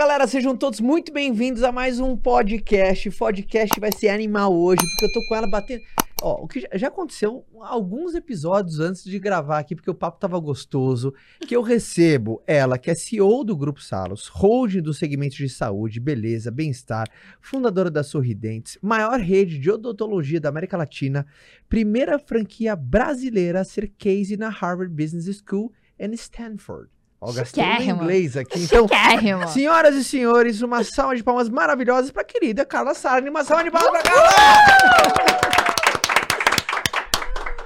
Galera, sejam todos muito bem-vindos a mais um podcast. O podcast vai ser animal hoje, porque eu tô com ela batendo. Ó, o que já- aconteceu alguns episódios antes de gravar aqui, porque o papo tava gostoso, que eu recebo ela, que é CEO do Grupo Salos, holding do segmento de saúde, beleza, bem-estar, fundadora da Sorridentes, maior rede de odontologia da América Latina, primeira franquia brasileira a ser case na Harvard Business School em Stanford. Ó, gastei Chiquérrimo. inglês aqui, então... Chiquérrimo. Senhoras e senhores, uma salva de palmas maravilhosas pra querida Carla Sarni. Uma salva de palmas pra Carla!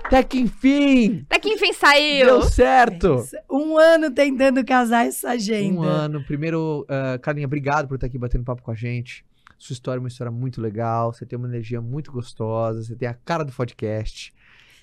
Até que enfim, Até que enfim saiu. deu certo. Um ano tentando casar essa agenda. Um ano. Primeiro, uh, Carlinha, obrigado por estar aqui batendo papo com a gente. Sua história é uma história muito legal. Você tem uma energia muito gostosa. Você tem a cara do podcast.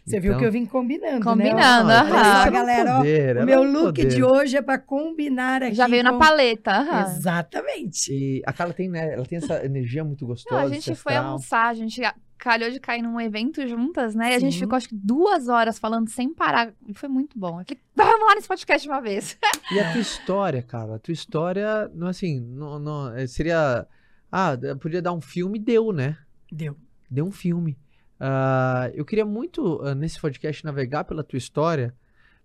Você viu Então- que eu vim combinando, Combinando, né? Ah, aham. É o galera, ó, poder, meu é o look poder. de hoje é pra combinar aqui Já veio na com- paleta. aham. Exatamente. E a Carla tem, né? Ela tem essa energia muito Não, gostosa. a esse gente foi almoçar, a gente calhou de cair num evento juntas, né? E a gente Sim. ficou acho que duas horas falando sem parar. E foi muito bom. Eu falei, vamos lá nesse podcast de uma vez. E a tua história, cara? A tua história, não assim, não, não, seria. Ah, podia dar um filme, deu, né? Deu. Deu um filme. Ah, eu queria muito, ah, nesse podcast, navegar pela tua história,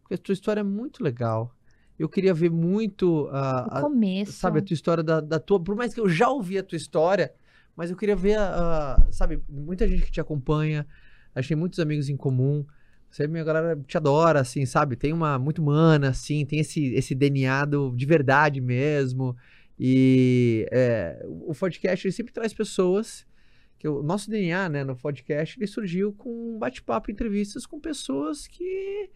porque a tua história é muito legal. Eu queria ver muito, ah, O a- começo. sabe, a tua história da, da tua. Por mais que eu já ouvi a tua história, mas eu queria ver, a, a- sabe, muita gente que te acompanha, achei muitos amigos em comum. Você, minha galera, te adora, assim, sabe? Tem uma muito humana, assim, tem esse, esse DNA do, de verdade mesmo. E é, o podcast sempre traz pessoas. Que o nosso DNA, né, no podcast, ele surgiu com um bate-papo, entrevistas com pessoas que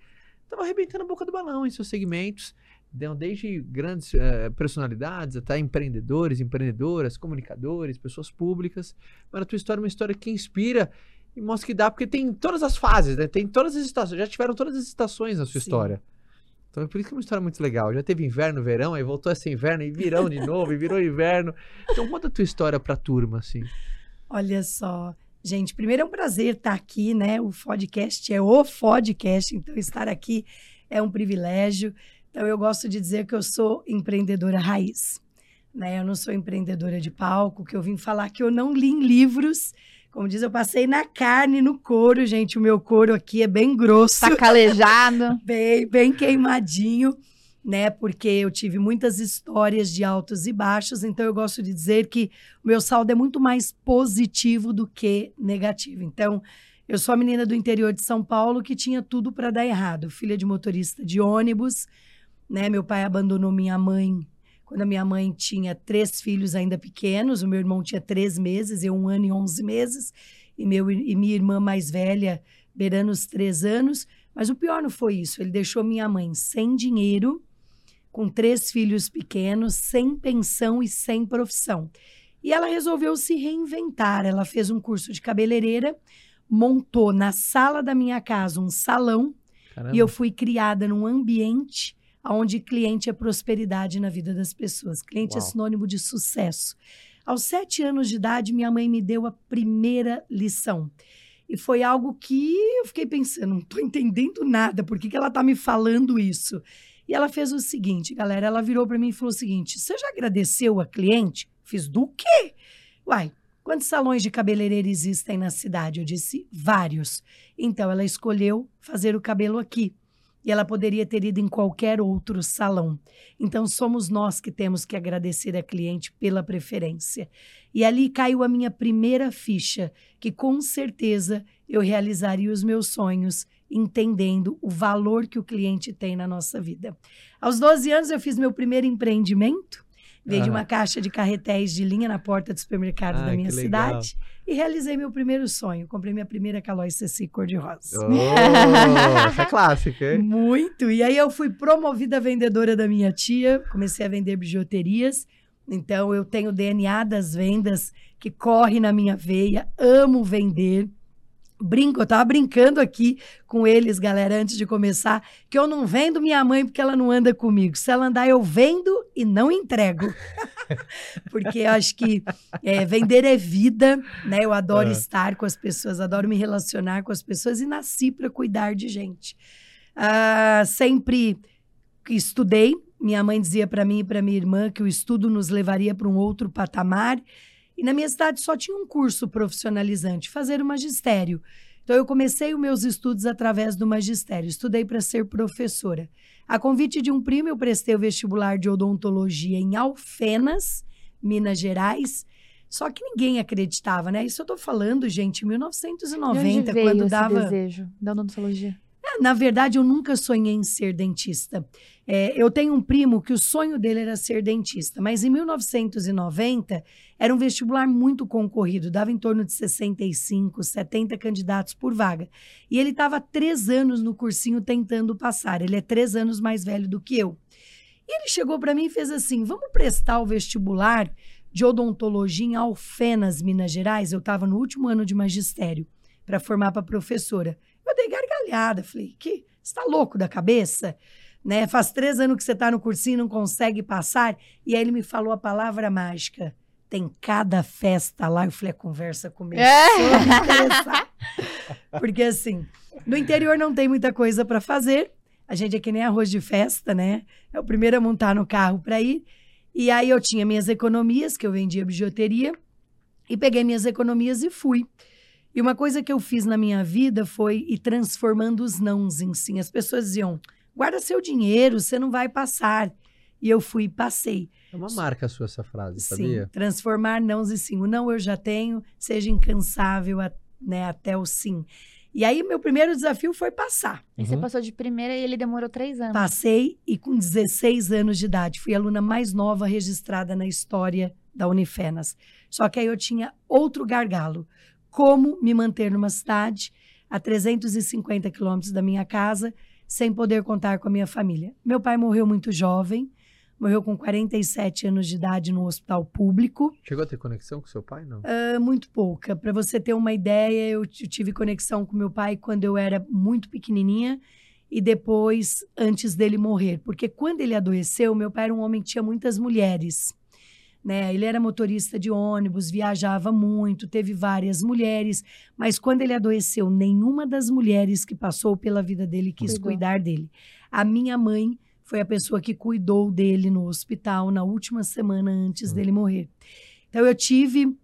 estavam arrebentando a boca do balão em seus segmentos. Deu Desde grandes eh, personalidades até empreendedores, empreendedoras, comunicadores, pessoas públicas. Mas a tua história é uma história que inspira e mostra que dá, porque tem todas as fases, né? Tem todas as estações, já tiveram todas as estações na sua Sim. história. Então é por isso que é uma história muito legal. Já teve inverno, verão, aí voltou a ser inverno, e virão de novo, e virou inverno. Então conta a tua história pra turma, assim. Olha só. Gente, primeiro é um prazer estar aqui, né? O podcast é o podcast, então estar aqui é um privilégio. Então eu gosto de dizer que eu sou empreendedora raiz. Né? Eu não sou empreendedora de palco, que eu vim falar que eu não li em livros. Como diz, eu passei na carne, no couro, gente. O meu couro aqui é bem grosso Tá calejado. bem, bem queimadinho, né? Porque eu tive muitas histórias de altos e baixos, então eu gosto de dizer que o meu saldo é muito mais positivo do que negativo. Então, eu sou a menina do interior de São Paulo que tinha tudo para dar errado. Filha de motorista de ônibus, né? Meu pai abandonou minha mãe quando a minha mãe tinha três filhos ainda pequenos. O meu irmão tinha três meses, eu um ano e onze meses, e, meu, e minha irmã mais velha, beirando os três anos. Mas o pior não foi isso. Ele deixou minha mãe sem dinheiro, com três filhos pequenos, sem pensão e sem profissão. E ela resolveu se reinventar. Ela fez um curso de cabeleireira, montou na sala da minha casa um salão Caramba. e eu fui criada num ambiente onde cliente é prosperidade na vida das pessoas. Cliente é Uau. sinônimo de sucesso. Aos sete anos de idade, minha mãe me deu a primeira lição. E foi algo que eu fiquei pensando, não estou entendendo nada, por que, que ela está me falando isso? E ela fez o seguinte, galera, ela virou para mim e falou o seguinte, você já agradeceu a cliente? Fiz do quê? Uai, quantos salões de cabeleireiro existem na cidade? Eu disse, vários. Então, ela escolheu fazer o cabelo aqui. E ela poderia ter ido em qualquer outro salão. Então, somos nós que temos que agradecer a cliente pela preferência. E ali caiu a minha primeira ficha, que com certeza eu realizaria os meus sonhos, entendendo o valor que o cliente tem na nossa vida. Aos 12 anos, eu fiz meu primeiro empreendimento. Vendi Aham. uma caixa de carretéis de linha na porta do supermercado Ah, da minha cidade e realizei meu primeiro sonho. Comprei minha primeira Calói CC cor-de-rosa. Oh, essa é clássica, hein? Muito. E aí eu fui promovida vendedora da minha tia, comecei a vender bijuterias. Então eu tenho o DNA das vendas que corre na minha veia, amo vender. Brinco, eu tava brincando aqui com eles, galera, antes de começar, que eu não vendo minha mãe porque ela não anda comigo. Se ela andar, eu vendo e não entrego. porque eu acho que é, vender é vida, né? Eu adoro É. estar com as pessoas, adoro me relacionar com as pessoas e nasci para cuidar de gente. Ah, sempre estudei, minha mãe dizia para mim e para minha irmã que o estudo nos levaria para um outro patamar. E na minha cidade só tinha um curso profissionalizante, fazer o magistério. Então eu comecei os meus estudos através do magistério. Estudei para ser professora. A convite de um primo, eu prestei o vestibular de odontologia em Alfenas, Minas Gerais. Só que ninguém acreditava, né? Isso eu tô falando, gente, em De 1990, onde veio quando esse dava. desejo da odontologia? Na verdade, eu nunca sonhei em ser dentista. É, eu tenho um primo que o sonho dele era ser dentista, mas em 1990 era um vestibular muito concorrido, dava em torno de 65, 70 candidatos por vaga. E ele estava três anos no cursinho tentando passar. Ele é três anos mais velho do que eu. E ele chegou para mim e fez assim: vamos prestar o vestibular de odontologia em Alfenas, Minas Gerais. Eu estava no último ano de magistério para formar para professora. Eu dei gargalhada, falei, que você tá louco da cabeça? Né? Faz três anos que você está no cursinho e não consegue passar. E aí ele me falou a palavra mágica. Tem cada festa lá. Eu falei, a conversa começou É. a me interessar. Porque assim, no interior não tem muita coisa para fazer. A gente é que nem arroz de festa, né? É o primeiro a montar no carro para ir. E aí eu tinha minhas economias, que eu vendia bijuteria, e peguei minhas economias e fui. E uma coisa que eu fiz na minha vida foi ir transformando os nãos em sim. As pessoas diziam: guarda seu dinheiro, você não vai passar. E eu fui e passei. É uma marca sua essa frase, Sim, sabia? transformar nãos em sim. O não eu já tenho, seja incansável a- né, até o sim. E aí, meu primeiro desafio foi passar. E você Uhum. passou de primeira e ele demorou três anos. Passei e com 16 anos de idade. Fui a aluna mais nova registrada na história da Unifenas. Só que aí eu tinha outro gargalo. Como me manter numa cidade a 350 quilômetros da minha casa sem poder contar com a minha família? Meu pai morreu muito jovem. Morreu com 47 anos de idade no hospital público. Chegou a ter conexão com seu pai, não? Ah, muito pouca. Para você ter uma ideia, eu tive conexão com meu pai quando eu era muito pequenininha e depois antes dele morrer, porque quando ele adoeceu, meu pai era um homem que tinha muitas mulheres. Né? Ele era motorista de ônibus, viajava muito, teve várias mulheres, mas quando ele adoeceu, nenhuma das mulheres que passou pela vida dele quis Cuidou. cuidar dele. A minha mãe foi a pessoa que cuidou dele no hospital na última semana antes Hum. dele morrer. Então eu tive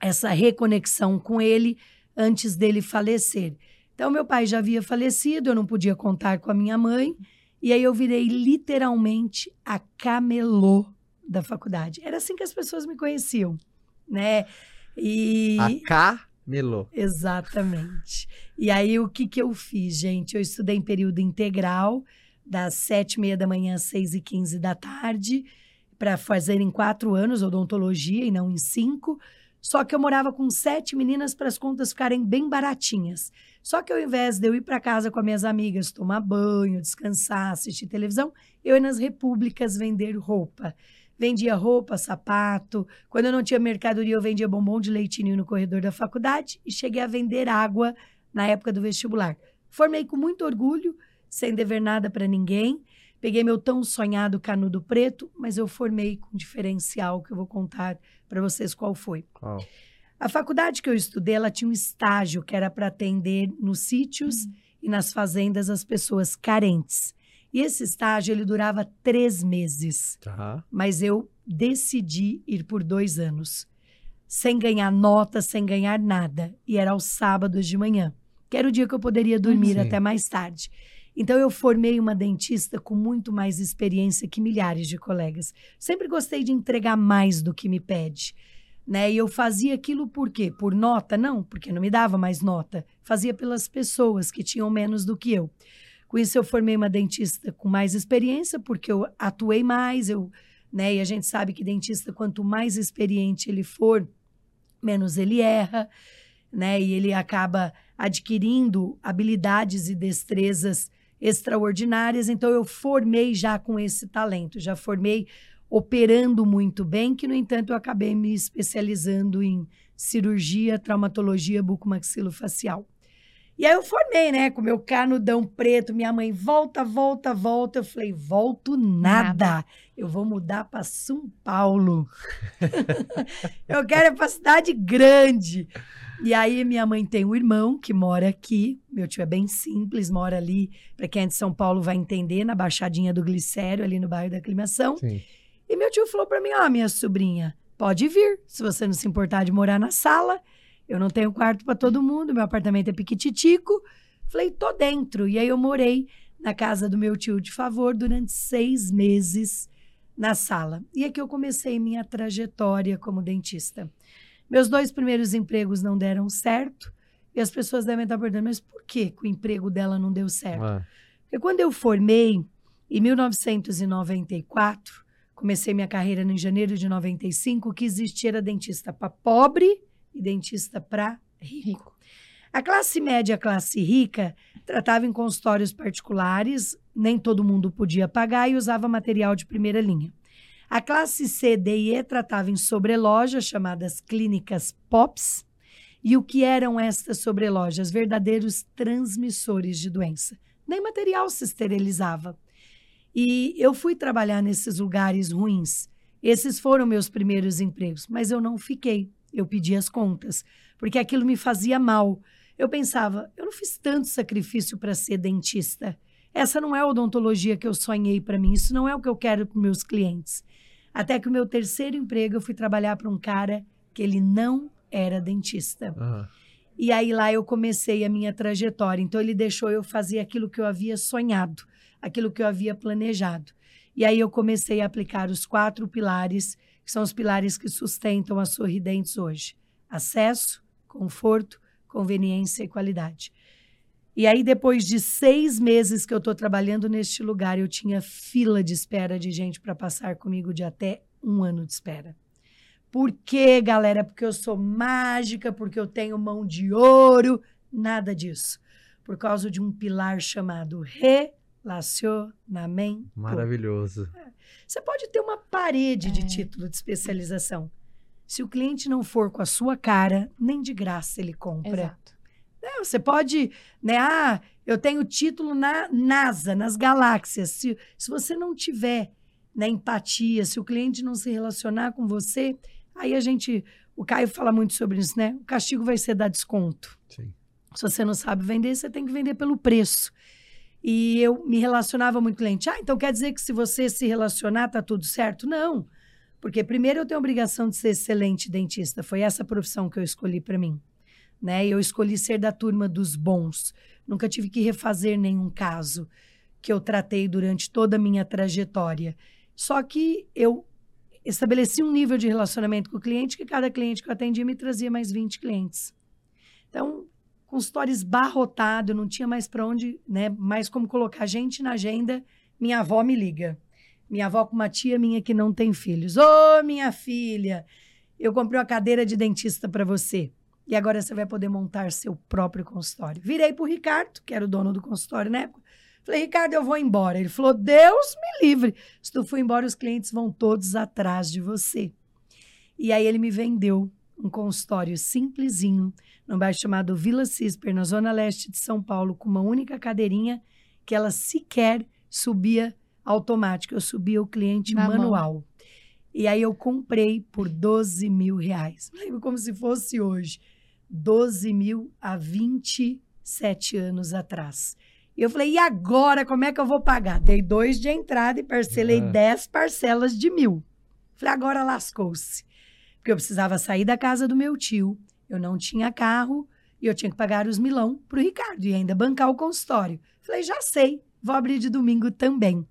essa reconexão com ele antes dele falecer. Então, meu pai já havia falecido, eu não podia contar com a minha mãe, e aí eu virei literalmente a camelô da faculdade. Era assim que as pessoas me conheciam, né? E A Camelô. exatamente. E aí o que que eu fiz, gente? Eu estudei em período integral, das sete e meia da manhã às seis e quinze da tarde, para fazer em quatro anos odontologia e não em cinco. Só que eu morava com sete meninas para as contas ficarem bem baratinhas. Só que ao invés de eu ir para casa com as minhas amigas, tomar banho, descansar, assistir televisão, eu ia nas repúblicas vender roupa. Vendia roupa, sapato. Quando eu não tinha mercadoria, eu vendia bombom de leitinho no corredor da faculdade e cheguei a vender água na época do vestibular. Formei com muito orgulho, sem dever nada para ninguém. Peguei meu tão sonhado canudo preto, mas eu formei com diferencial que eu vou contar para vocês qual foi. Qual? A faculdade que eu estudei, ela tinha um estágio que era para atender nos sítios e nas fazendas as pessoas carentes. E esse estágio ele durava três meses, Tá. mas eu decidi ir por dois anos, sem ganhar nota, sem ganhar nada. E era aos sábados de manhã, que era o dia que eu poderia dormir Sim. até mais tarde. Então eu formei uma dentista com muito mais experiência que milhares de colegas. Sempre gostei de entregar mais do que me pede né? E eu fazia aquilo por quê? Por nota? Não, porque não me dava mais nota. Fazia pelas pessoas que tinham menos do que eu. Com isso, eu formei uma dentista com mais experiência, porque eu atuei mais, eu, né? E a gente sabe que dentista, quanto mais experiente ele for, menos ele erra, né? E ele acaba adquirindo habilidades e destrezas extraordinárias. Então, eu formei já com esse talento, já formei operando muito bem, que, no entanto, eu acabei me especializando em cirurgia, traumatologia bucomaxilofacial. E aí eu formei, né, com meu canudão preto, minha mãe, volta, volta, volta. Eu falei, volto nada. Nada. Eu vou mudar para São Paulo. eu quero ir para cidade grande. E aí, minha mãe tem um irmão que mora aqui. Meu tio é bem simples, mora ali, para quem é de São Paulo vai entender, na Baixadinha do Glicério, ali no bairro da Aclimação. Sim. E meu tio falou para mim: Ó, minha sobrinha, pode vir, se você não se importar de morar na sala. Eu não tenho quarto para todo mundo, meu apartamento é piquititico. Falei, tô dentro. E aí eu morei na casa do meu tio de favor durante seis meses na sala. E aqui eu comecei minha trajetória como dentista. Meus dois primeiros empregos não deram certo. E as pessoas devem estar perguntando, mas por que, que o emprego dela não deu certo? Ah, Porque quando eu formei, em 1994, comecei minha carreira em janeiro de 95, o que existia era dentista para pobre e dentista para rico. Rico. A classe média a classe rica tratava em consultórios particulares, nem todo mundo podia pagar e usava material de primeira linha. A classe C, D e E tratava em sobrelojas, chamadas clínicas POPs. E o que eram estas sobrelojas? Verdadeiros transmissores de doença. Nem material se esterilizava. E eu fui trabalhar nesses lugares ruins. Esses foram meus primeiros empregos, mas eu não fiquei. Eu pedi as contas, porque aquilo me fazia mal. Eu pensava, eu não fiz tanto sacrifício para ser dentista. Essa não é a odontologia que eu sonhei para mim, isso não é o que eu quero para meus clientes. Até que o meu terceiro emprego eu fui trabalhar para um cara que ele não era dentista. ah. E aí lá eu comecei a minha trajetória. Então ele deixou eu fazer aquilo que eu havia sonhado, aquilo que eu havia planejado. E aí eu comecei a aplicar os quatro pilares, que são os pilares que sustentam as sorridentes hoje: acesso, conforto, conveniência e qualidade. E aí, depois de seis meses que eu estou trabalhando neste lugar, eu tinha fila de espera de gente para passar comigo de até um ano de espera. Por quê, galera? Porque eu sou mágica, porque eu tenho mão de ouro. Nada disso. Por causa de um pilar chamado relacionamento. Maravilhoso. Você pode ter uma parede de É. título de especialização. Se o cliente não for com a sua cara, nem de graça ele compra. Exato. Não, você pode, né? Ah, eu tenho título na NASA, nas galáxias. Se, se você não tiver né, empatia, se o cliente não se relacionar com você, aí a gente. O Caio fala muito sobre isso, né? O castigo vai ser dar desconto. Sim. Se você não sabe vender, você tem que vender pelo preço. E eu me relacionava muito com cliente. Ah, então quer dizer que se você se relacionar, tá tudo certo? Não. Porque primeiro eu tenho a obrigação de ser excelente dentista. Foi essa profissão que eu escolhi para mim. Né? Eu escolhi ser da turma dos bons. Nunca tive que refazer nenhum caso que eu tratei durante toda a minha trajetória. Só que eu estabeleci um nível de relacionamento com o cliente que cada cliente que eu atendia me trazia mais 20 clientes. Então, consultório esbarrotado, não tinha mais para onde, né, mais como colocar gente na agenda. Minha avó me liga. Minha avó com uma tia minha que não tem filhos. Ô, minha filha, eu comprei uma cadeira de dentista para você. E agora você vai poder montar seu próprio consultório. Virei pro Ricardo, que era o dono do consultório na época. Falei, Ricardo, eu vou embora. Ele falou, Deus me livre. Se tu for embora, os clientes vão todos atrás de você. E aí ele me vendeu um consultório simplesinho, num bairro chamado Vila Cisper, na zona leste de São Paulo, com uma única cadeirinha que ela sequer subia automático. Eu subia o cliente Na mão. manual. E aí eu comprei por 12 mil reais. Lembro como se fosse hoje. 12 mil há 27 anos atrás. E eu falei, e agora como é que eu vou pagar? Dei dois de entrada e parcelei Ah. 10 parcelas de mil. Falei, agora lascou-se. Porque eu precisava sair da casa do meu tio, eu não tinha carro e eu tinha que pagar os milão pro Ricardo e ainda bancar o consultório. Falei, já sei, vou abrir de domingo também.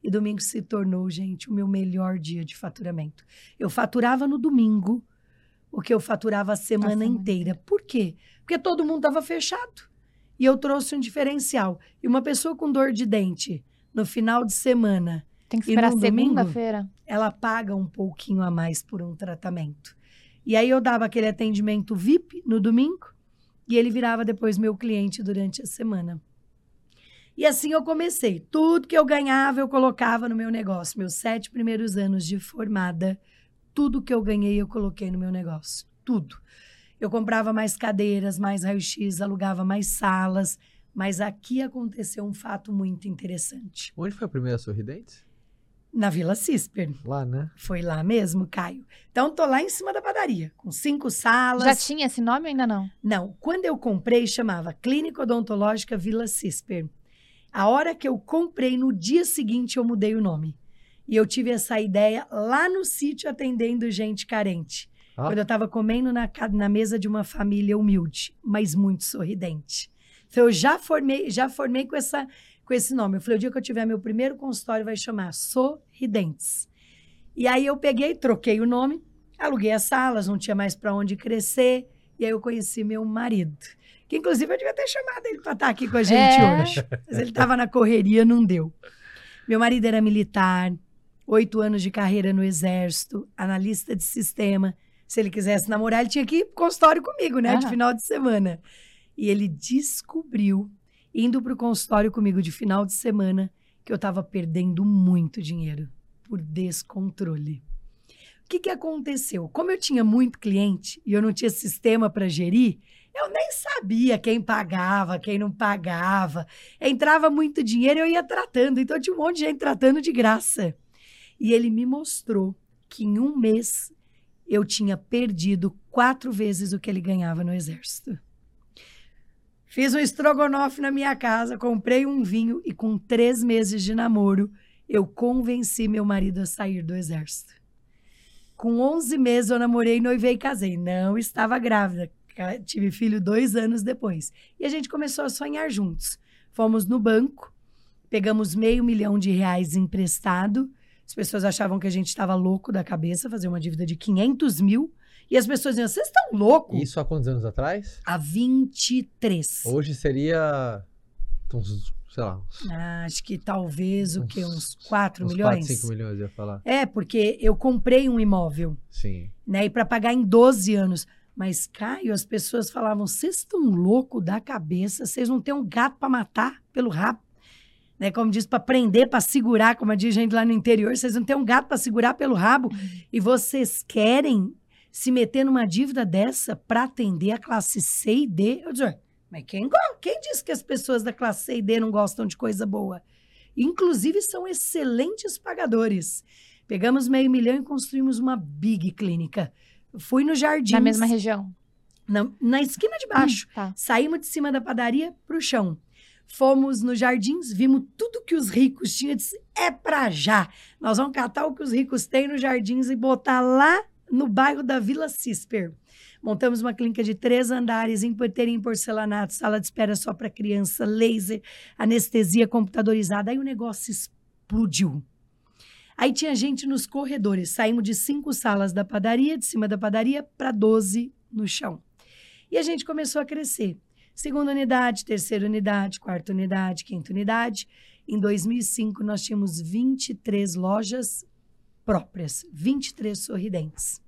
E domingo se tornou, gente, o meu melhor dia de faturamento. Eu faturava no domingo o que eu faturava a semana, semana inteira. Por quê? Porque todo mundo estava fechado. E eu trouxe um diferencial. E uma pessoa com dor de dente, no final de semana, Tem que E esperar no domingo? segunda-feira. ela paga um pouquinho a mais por um tratamento. E aí eu dava aquele atendimento VIP no domingo e ele virava depois meu cliente durante a semana. E assim eu comecei. Tudo que eu ganhava eu colocava no meu negócio. Meus sete primeiros anos de formada, tudo que eu ganhei eu coloquei no meu negócio. Tudo. Eu comprava mais cadeiras, mais raio-x, alugava mais salas. Mas aqui aconteceu um fato muito interessante. Onde foi a primeira Sorridentes? Na Vila Cisper. Lá, né? Foi lá mesmo, Caio. Então, tô lá em cima da padaria, com cinco salas. Já tinha esse nome ou ainda não? Não, quando eu comprei, chamava Clínica Odontológica Vila Cisper. A hora que eu comprei, no dia seguinte, eu mudei o nome. E eu tive essa ideia lá no sítio atendendo gente carente. Ah. Quando eu estava comendo na, na mesa de uma família humilde, mas muito sorridente. Então, eu já formei, já formei com, essa, com esse nome. Eu falei, o dia que eu tiver meu primeiro consultório vai chamar Sorridentes. E aí eu peguei, troquei o nome, aluguei as salas, não tinha mais para onde crescer. E aí eu conheci meu marido. Que inclusive eu devia ter chamado ele para estar aqui com a gente É. hoje. Mas ele estava na correria, não deu. Meu marido era militar, oito anos de carreira no exército, analista de sistema. Se ele quisesse namorar, ele tinha que ir consultório comigo, né? De Aham. final de semana. E ele descobriu, indo pro consultório comigo de final de semana, que eu estava perdendo muito dinheiro por descontrole. O que, que aconteceu? Como eu tinha muito cliente e eu não tinha sistema para gerir, eu nem sabia quem pagava, quem não pagava. Entrava muito dinheiro e eu ia tratando. Então tinha um monte de gente tratando de graça. E ele me mostrou que em um mês eu tinha perdido quatro vezes o que ele ganhava no exército. Fiz um estrogonofe na minha casa, comprei um vinho e com três meses de namoro, eu convenci meu marido a sair do exército. Com 11 meses eu namorei, noivei e casei. Não estava grávida. Tive filho dois anos depois. E a gente começou a sonhar juntos. Fomos no banco, pegamos meio milhão de reais emprestado. As pessoas achavam que a gente estava louco da cabeça, fazer uma dívida de 500 mil. E as pessoas diziam, vocês estão loucos? Isso há quantos anos atrás? Há 23. Hoje seria uns, sei lá, Ah, acho que talvez o quê? Uns 4 uns 4, milhões? 5 milhões, eu ia falar. É, porque eu comprei um imóvel, Sim. né? E para pagar em 12 anos. Mas, Caio, as pessoas falavam: vocês estão louco da cabeça, vocês não têm um gato para matar pelo rabo. Né? Como diz, para prender, para segurar, como diz gente lá no interior, vocês não têm um gato para segurar pelo rabo. E vocês querem se meter numa dívida dessa para atender a classe C e D? Eu digo, mas quem, quem disse que as pessoas da classe C e D não gostam de coisa boa? Inclusive, são excelentes pagadores. Pegamos meio milhão e construímos uma big clínica. Fui no jardim. Na mesma região. Na, na esquina de baixo. Tá. Saímos de cima da padaria pro chão. Fomos nos jardins, vimos tudo que os ricos tinham. Disse, é pra já. Nós vamos catar o que os ricos têm nos jardins e botar lá no bairro da Vila Cisper. Montamos uma clínica de três andares, empoteria em porcelanato, sala de espera só para criança, laser, anestesia computadorizada. Aí o negócio explodiu. Aí tinha gente nos corredores. Saímos de cinco salas da padaria, de cima da padaria, para 12 no chão. E a gente começou a crescer. Segunda unidade, terceira unidade, quarta unidade, quinta unidade. Em 2005, nós tínhamos 23 lojas próprias, 23 sorridentes.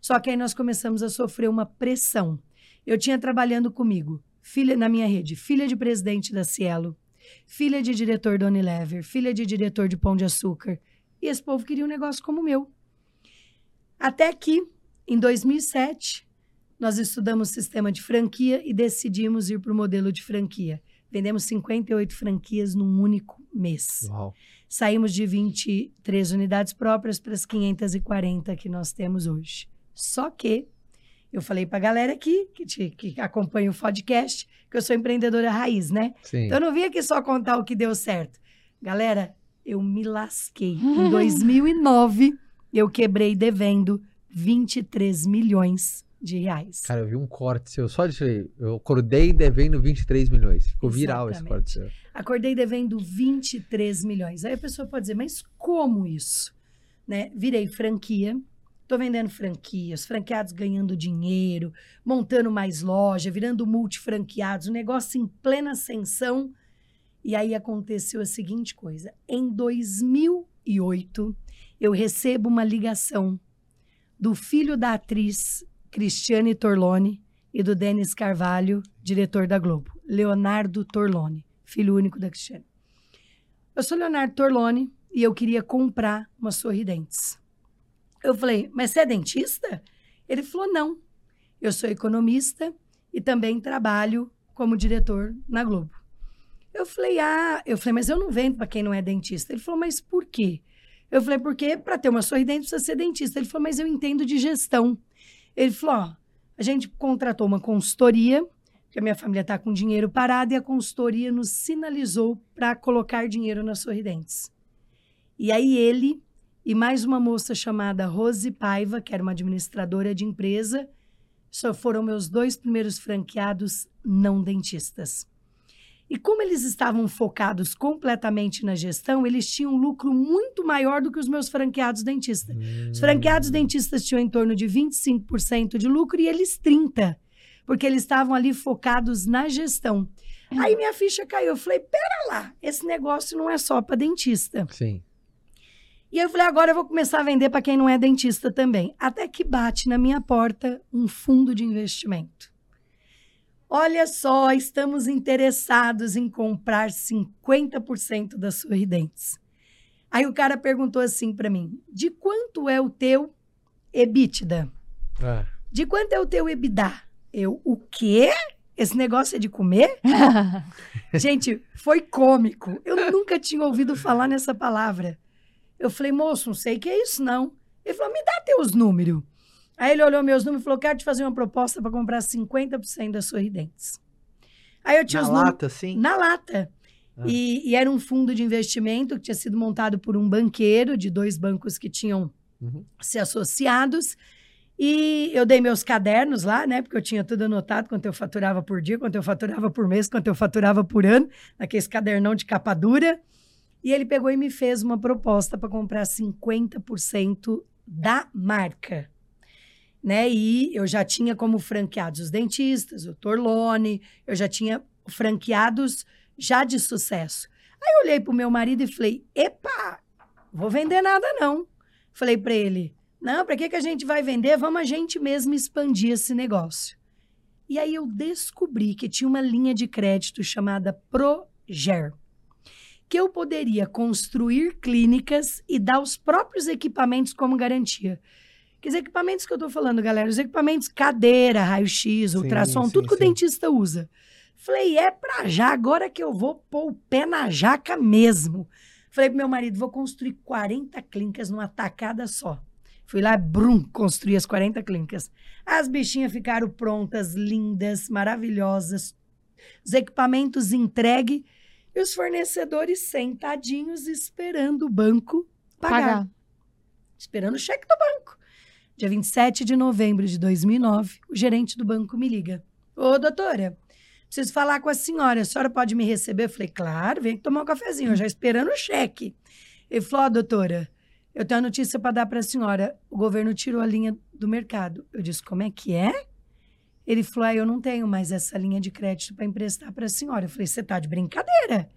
Só que aí nós começamos a sofrer uma pressão. Eu tinha trabalhando comigo, filha na minha rede, filha de presidente da Cielo, filha de diretor da Unilever, filha de diretor de Pão de Açúcar. E esse povo queria um negócio como o meu. Até que, em 2007, nós estudamos sistema de franquia e decidimos ir para o modelo de franquia. Vendemos 58 franquias num único mês. Uau. Saímos de 23 unidades próprias para as 540 que nós temos hoje. Só que eu falei para a galera aqui, que, te- que acompanha o podcast, que eu sou empreendedora raiz, né? Sim. Então eu não vim aqui só contar o que deu certo. Galera, eu me lasquei. Em 2009, eu quebrei devendo 23 milhões de reais. Cara, eu vi um corte seu, só de eu acordei devendo 23 milhões. Ficou viral esse corte seu. Acordei devendo 23 milhões. Aí a pessoa pode dizer, mas como isso? Né? Virei franquia, tô vendendo franquias, franqueados ganhando dinheiro, montando mais loja, virando multifranqueados, um negócio em plena ascensão. E aí aconteceu a seguinte coisa. Em 2008, eu recebo uma ligação do filho da atriz Cristiane Torlone e do Denis Carvalho, diretor da Globo, Leonardo Torlone, filho único da Cristiane. Eu sou Leonardo Torlone e eu queria comprar umas sorridentes. Eu falei, mas você é dentista? Ele falou, não. Eu sou economista e também trabalho como diretor na Globo. Eu falei, ah, eu falei, mas eu não vendo para quem não é dentista. Ele falou, mas por quê? Eu falei, porque para ter uma sorridente precisa ser dentista. Ele falou, mas eu entendo de gestão. Ele falou, ó, a gente contratou uma consultoria, que a minha família está com dinheiro parado, e a consultoria nos sinalizou para colocar dinheiro nas sorridentes. E aí ele e mais uma moça chamada Rose Paiva, que era uma administradora de empresa, só foram meus dois primeiros franqueados não dentistas. E como eles estavam focados completamente na gestão, eles tinham um lucro muito maior do que os meus franqueados dentistas. Os franqueados dentistas tinham em torno de 25% de lucro e eles 30%, porque eles estavam ali focados na gestão. Aí minha ficha caiu. Eu falei: pera lá, esse negócio não é só para dentista. Sim. E eu falei: agora eu vou começar a vender para quem não é dentista também. Até que bate na minha porta um fundo de investimento. Olha só, estamos interessados em comprar 50% das sorridentes. Aí o cara perguntou assim para mim: de quanto é o teu EBITDA? É. De quanto é o teu EBITDA? Eu, o quê? Esse negócio é de comer? Gente, foi cômico. Eu nunca tinha ouvido falar nessa palavra. Eu falei, moço, não sei o que é isso, não. Ele falou, me dá teus números. Aí ele olhou meus números e falou, quero te fazer uma proposta para comprar 50% das sorridentes. Aí eu tinha Na os números lata, sim. na lata. Ah. E, e era um fundo de investimento que tinha sido montado por um banqueiro de dois bancos que tinham Uhum. se associados. E eu dei meus cadernos lá, né? Porque eu tinha tudo anotado, quanto eu faturava por dia, quanto eu faturava por mês, quanto eu faturava por ano, naqueles cadernão de capa dura. E ele pegou e me fez uma proposta para comprar 50% da marca. Né? E eu já tinha como franqueados os dentistas, o Torlone, eu já tinha franqueados já de sucesso. Aí eu olhei pro meu marido e falei: "Epa, vou vender nada não". Falei para ele: "Não, para que que a gente vai vender? Vamos a gente mesmo expandir esse negócio". E aí eu descobri que tinha uma linha de crédito chamada Proger, que eu poderia construir clínicas e dar os próprios equipamentos como garantia. Que os equipamentos que eu tô falando, galera, os equipamentos cadeira, raio-x, ultrassom, sim, tudo que o dentista usa. Falei, é pra já, agora que eu vou pôr o pé na jaca mesmo. Falei pro meu marido, vou construir 40 clínicas numa tacada só. Fui lá, brum, construí as 40 clínicas. As bichinhas ficaram prontas, lindas, maravilhosas. Os equipamentos entregue e os fornecedores sentadinhos esperando o banco pagar. Pagar. Esperando o cheque do banco. Dia 27 de novembro de 2009, o gerente do banco me liga. Ô, doutora, preciso falar com a senhora. A senhora pode me receber? Eu falei, claro, vem tomar um cafezinho, eu já esperando o cheque. Ele falou, ó, doutora, eu tenho uma notícia para dar para a senhora. O governo tirou a linha do mercado. Eu disse, como é que é? Ele falou, ah, eu não tenho mais essa linha de crédito para emprestar para a senhora. Eu falei, você tá de brincadeira?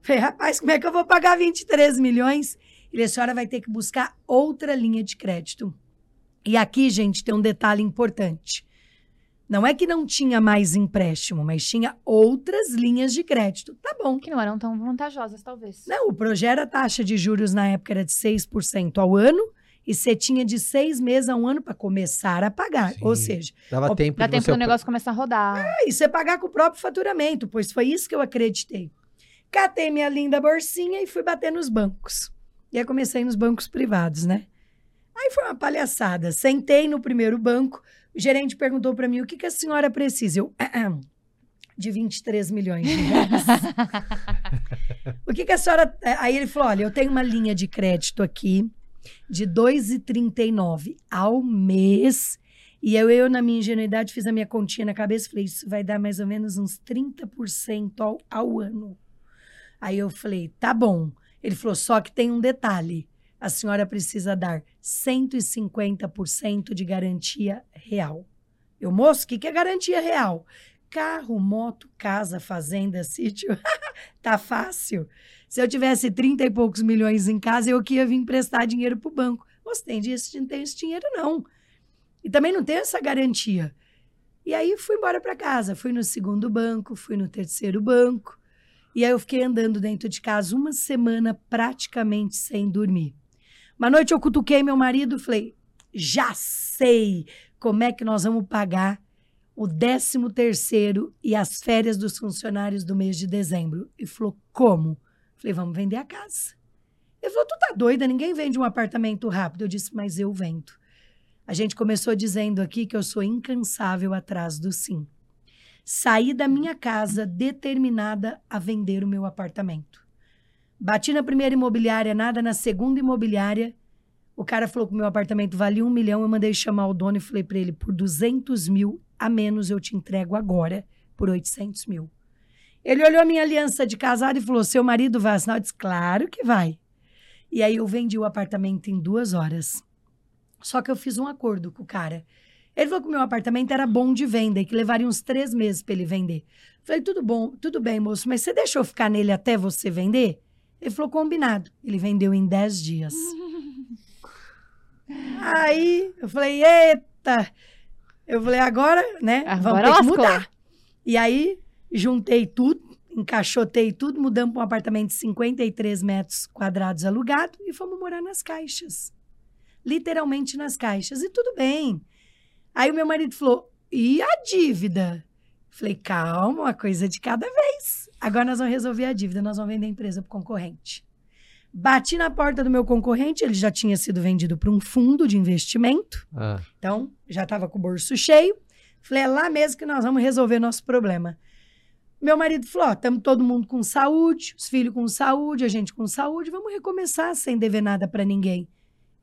Eu falei, rapaz, como é que eu vou pagar 23 milhões? Ele, a senhora vai ter que buscar outra linha de crédito. E aqui, gente, tem um detalhe importante. Não é que não tinha mais empréstimo, mas tinha outras linhas de crédito. Tá bom. Que não eram tão vantajosas, talvez. Não, o Progera, a taxa de juros na época era de 6% ao ano e você tinha de seis meses a um ano para começar a pagar. Sim. Ou seja, Dava tempo Dá de tempo você... do negócio começar a rodar. e você pagar com o próprio faturamento, pois foi isso que eu acreditei. Catei minha linda bolsinha e fui bater nos bancos. E aí comecei nos bancos privados, né? Aí foi uma palhaçada. Sentei no primeiro banco, o gerente perguntou para mim o que, que a senhora precisa. Eu, de 23 milhões de reais. o que, que a senhora. Aí ele falou: olha, eu tenho uma linha de crédito aqui de 2,39 ao mês. E eu, eu, na minha ingenuidade, fiz a minha continha na cabeça e falei: isso vai dar mais ou menos uns 30% ao, ao ano. Aí eu falei: tá bom. Ele falou: só que tem um detalhe. A senhora precisa dar 150% de garantia real. Eu, moço, o que, que é garantia real? Carro, moto, casa, fazenda, sítio. tá fácil. Se eu tivesse 30 e poucos milhões em casa, eu que ia vir emprestar dinheiro pro banco. Você tem disso? Não tem esse dinheiro, não. E também não tem essa garantia. E aí fui embora para casa. Fui no segundo banco, fui no terceiro banco. E aí eu fiquei andando dentro de casa uma semana praticamente sem dormir. Uma noite eu cutuquei meu marido e falei: já sei como é que nós vamos pagar o 13 terceiro e as férias dos funcionários do mês de dezembro. E falou: como? Falei: vamos vender a casa. Ele falou: Tu tá doida? Ninguém vende um apartamento rápido. Eu disse: Mas eu vendo. A gente começou dizendo aqui que eu sou incansável atrás do sim. Saí da minha casa determinada a vender o meu apartamento. Bati na primeira imobiliária, nada, na segunda imobiliária. O cara falou que o meu apartamento valia um milhão. Eu mandei chamar o dono e falei para ele: por 200 mil a menos eu te entrego agora, por 800 mil. Ele olhou a minha aliança de casado e falou: seu marido vai assinar? Eu disse: claro que vai. E aí eu vendi o apartamento em duas horas. Só que eu fiz um acordo com o cara. Ele falou que o meu apartamento era bom de venda e que levaria uns três meses para ele vender. Falei, tudo bom, tudo bem, moço, mas você deixou ficar nele até você vender? Ele falou, combinado. Ele vendeu em dez dias. Aí eu falei, eita! Eu falei, agora, né? Agora vamos ter que lascou. mudar. E aí juntei tudo, encaixotei tudo, mudamos para um apartamento de 53 metros quadrados alugado e fomos morar nas caixas. Literalmente nas caixas. E tudo bem. Aí o meu marido falou: e a dívida? Falei, calma, uma coisa de cada vez. Agora nós vamos resolver a dívida, nós vamos vender a empresa para concorrente. Bati na porta do meu concorrente, ele já tinha sido vendido para um fundo de investimento. Ah, Então, já estava com o bolso cheio. Falei, é lá mesmo que nós vamos resolver nosso problema. Meu marido falou: estamos todo mundo com saúde, os filhos com saúde, a gente com saúde, vamos recomeçar sem dever nada para ninguém.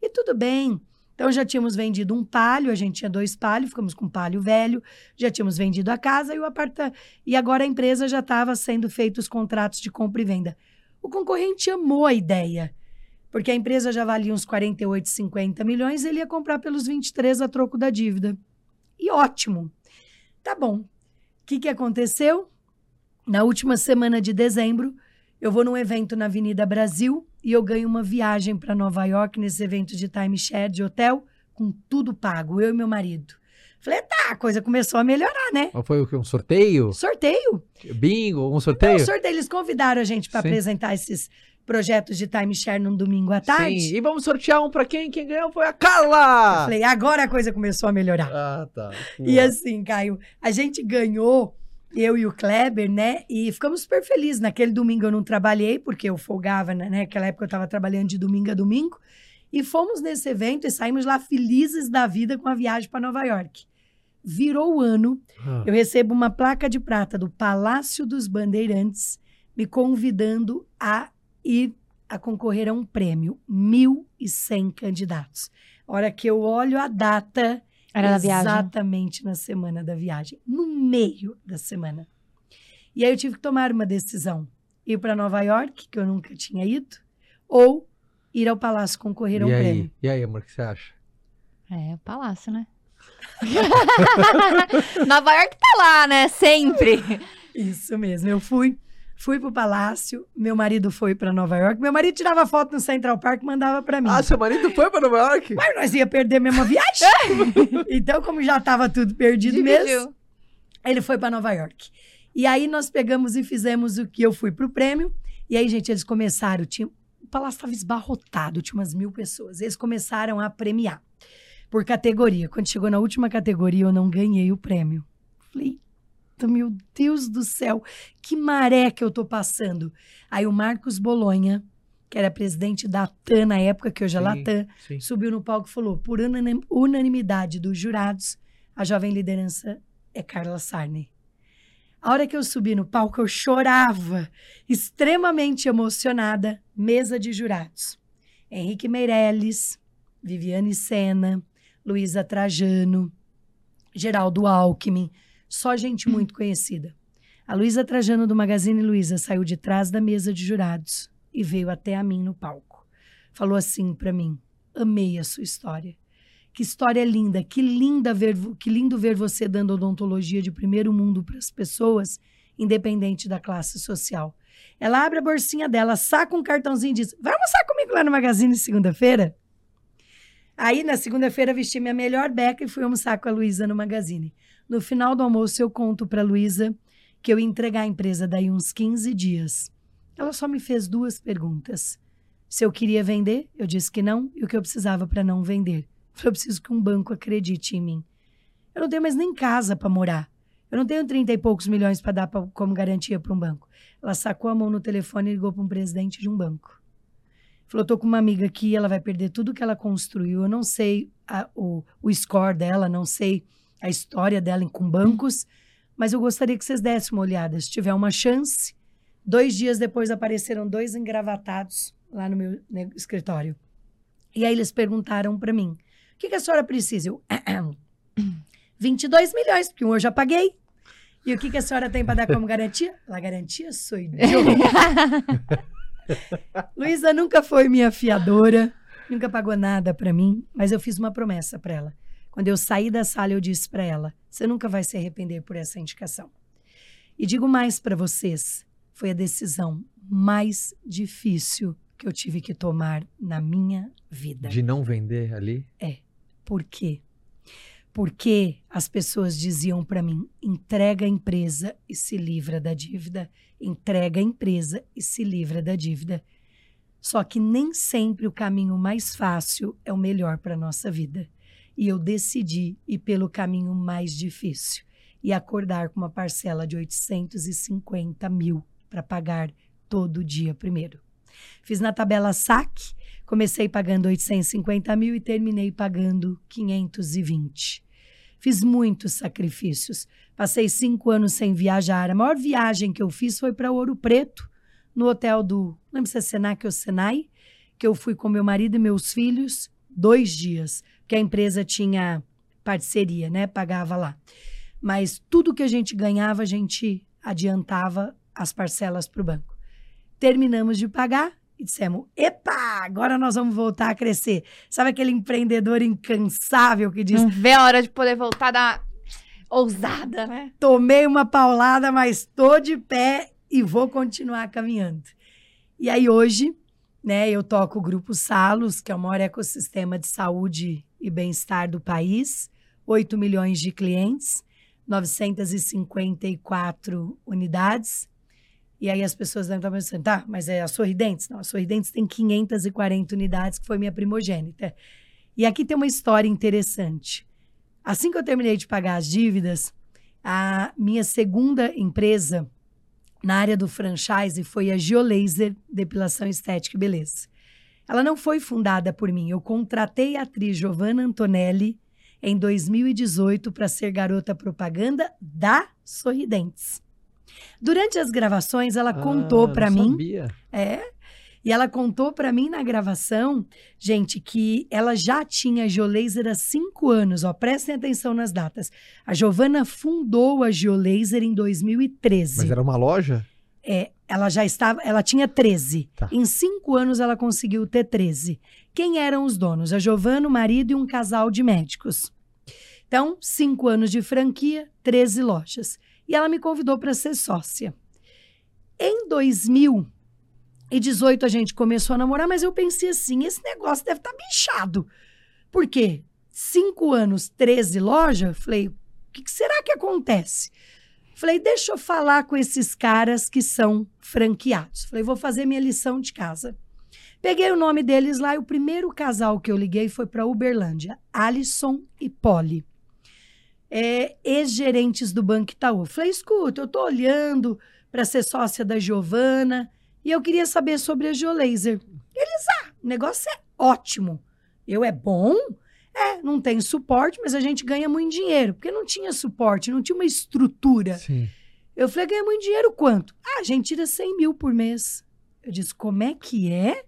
E tudo bem. Então, já tínhamos vendido um palio, a gente tinha dois palio, ficamos com um velho, já tínhamos vendido a casa e o aparta e agora a empresa já estava sendo feitos os contratos de compra e venda. O concorrente amou a ideia, porque a empresa já valia uns 48, 50 milhões, ele ia comprar pelos 23 a troco da dívida. E ótimo. Tá bom. O que, que aconteceu? Na última semana de dezembro, eu vou num evento na Avenida Brasil e eu ganho uma viagem para Nova York nesse evento de timeshare de hotel, com tudo pago, eu e meu marido. Falei, tá, a coisa começou a melhorar, né? mas foi o quê? Um sorteio? Sorteio. Bingo? Um Não, sorteio? sorteio. Eles convidaram a gente para apresentar esses projetos de timeshare num domingo à tarde. Sim. E vamos sortear um pra quem? Quem ganhou foi a Carla! Falei, agora a coisa começou a melhorar. Ah, tá. E assim, Caio, a gente ganhou, eu e o Kleber, né? E ficamos super felizes. Naquele domingo eu não trabalhei, porque eu folgava, né? Naquela época eu estava trabalhando de domingo a domingo. E fomos nesse evento e saímos lá felizes da vida com a viagem para Nova York. Virou o ano, Ah, eu recebo uma placa de prata do Palácio dos Bandeirantes, me convidando a ir a concorrer a um prêmio. 1.100 candidatos. A hora que eu olho a data, Era da viagem. Exatamente na semana da viagem, no meio da semana. E aí eu tive que tomar uma decisão: ir para Nova York, que eu nunca tinha ido, ou ir ao Palácio concorrer a um e aí? prêmio. E aí, amor, o que você acha? É, o palácio, né? Nova York tá lá, né? Sempre. Isso mesmo. Eu fui, fui pro palácio, meu marido foi para Nova York. Meu marido tirava foto no Central Park e mandava para mim. Ah, seu marido foi pra Nova York? Mas nós ia perder mesmo a viagem. então, como já estava tudo perdido mesmo, Dividiu. ele foi para Nova York. E aí nós pegamos e fizemos o que eu fui pro prêmio. E aí, gente, eles começaram, tinha, o palácio estava esbarrotado, tinha umas mil pessoas. Eles começaram a premiar por categoria. Quando chegou na última categoria, eu não ganhei o prêmio. Falei, "Eita, meu Deus do céu, que maré que eu tô passando. Aí o Marcos Bolonha, que era presidente da TAN na época, que hoje é. Latam, subiu no palco e falou: por unanim- unanimidade dos jurados, a jovem liderança é Carla Sarney. A hora que eu subi no palco, eu chorava, extremamente emocionada, mesa de jurados. Henrique Meirelles, Viviane Sena, Luísa Trajano, Geraldo Alckmin, só gente muito conhecida. A Luísa Trajano do Magazine Luiza saiu de trás da mesa de jurados e veio até a mim no palco. Falou assim para mim: "Amei a sua história. Que história linda, que linda ver, que lindo ver você dando odontologia de primeiro mundo para as pessoas, independente da classe social." Ela abre a bolsinha dela, saca um cartãozinho e diz: "Vai almoçar comigo lá no Magazine segunda-feira?" Aí, na segunda-feira, vesti minha melhor beca e fui almoçar com a Luísa no Magazine. No final do almoço, eu conto para Luísa que eu ia entregar a empresa daí uns 15 dias. Ela só me fez duas perguntas. Se eu queria vender, eu disse que não, e o que eu precisava para não vender. Eu preciso que um banco acredite em mim. Eu não tenho mais nem casa para morar. Eu não tenho 30 e poucos milhões para dar pra- como garantia para um banco. Ela sacou a mão no telefone e ligou para um presidente de um banco. Falou, tô com uma amiga aqui, ela vai perder tudo que ela construiu. Eu não sei a- o, o score dela, não sei a história dela com bancos, mas eu gostaria que vocês dessem uma olhada. Se tiver uma chance. Dois dias depois apareceram dois engravatados lá no meu escritório. E aí eles perguntaram para mim, o que, que a senhora precisa? Eu, 22 milhões, porque um eu já paguei. E o que, que a senhora tem para dar como garantia? A garantia sou. Luísa nunca foi minha fiadora, nunca pagou nada para mim, mas eu fiz uma promessa para ela. Quando eu saí da sala, eu disse para ela: você nunca vai se arrepender por essa indicação. E digo mais para vocês: foi a decisão mais difícil que eu tive que tomar na minha vida. De não vender ali? Por quê? Porque as pessoas diziam para mim: entrega a empresa e se livra da dívida, entrega a empresa e se livra da dívida. Só que nem sempre o caminho mais fácil é o melhor para a nossa vida. E eu decidi ir pelo caminho mais difícil e acordar com uma parcela de 850 mil para pagar todo dia primeiro. Fiz na tabela saque, comecei pagando 850 mil e terminei pagando 520. Fiz muitos sacrifícios. Passei cinco anos sem viajar. A maior viagem que eu fiz foi para Ouro Preto, no hotel do, não lembro se é Senac ou Senai, que eu fui com meu marido e meus filhos dois dias, porque a empresa tinha parceria, né? Pagava lá. Mas tudo que a gente ganhava, a gente adiantava as parcelas para o banco. Terminamos de pagar e dissemos: epa, agora nós vamos voltar a crescer. Sabe aquele empreendedor incansável que diz: Não vê a hora de poder voltar da ousada, né? tomei uma paulada, mas tô de pé e vou continuar caminhando. E aí hoje, né, eu toco o Grupo Salos, que é o maior ecossistema de saúde e bem-estar do país, 8 milhões de clientes, 954 unidades. E aí as pessoas devem estar pensando, tá, mas é a Sorridentes? Não, a Sorridentes tem 540 unidades, que foi minha primogênita. E aqui tem uma história interessante. Assim que eu terminei de pagar as dívidas, a minha segunda empresa na área do franchise foi a Geolaser Depilação Estética e Beleza. Ela não foi fundada por mim. Eu contratei a atriz Giovanna Antonelli em 2018 para ser garota propaganda da Sorridentes. Durante as gravações, ela contou Ah, para não mim Sabia. é. E ela contou para mim na gravação, gente, que ela já tinha a Geolaser há cinco anos. Ó, prestem atenção nas datas. A Giovana fundou a Geolaser em 2013. Mas era uma loja? É, ela já estava, ela tinha 13. Tá. Em cinco anos ela conseguiu ter 13. Quem eram os donos? A Giovana, o marido e um casal de médicos. Então, cinco anos de franquia, 13 lojas. E ela me convidou para ser sócia. Em 2018 a gente começou a namorar, mas eu pensei assim: esse negócio deve estar bichado. Por quê? Cinco anos, 13 lojas? Falei, o que, que será que acontece? Falei, deixa eu falar com esses caras que são franqueados. Falei, vou fazer minha lição de casa. Peguei o nome deles lá e o primeiro casal que eu liguei foi para Uberlândia, Alisson e Polly. É, ex-gerentes do Banco Itaú. Falei, escuta, eu tô olhando para ser sócia da Giovana e eu queria saber sobre a Geolaser. Eles, ah, o negócio é ótimo. Eu, é bom? É, não tem suporte, mas a gente ganha muito dinheiro, porque não tinha suporte, não tinha uma estrutura. Sim. Eu falei, ganha muito dinheiro quanto? Ah, a gente tira 100 mil por mês. Eu disse, como é que é?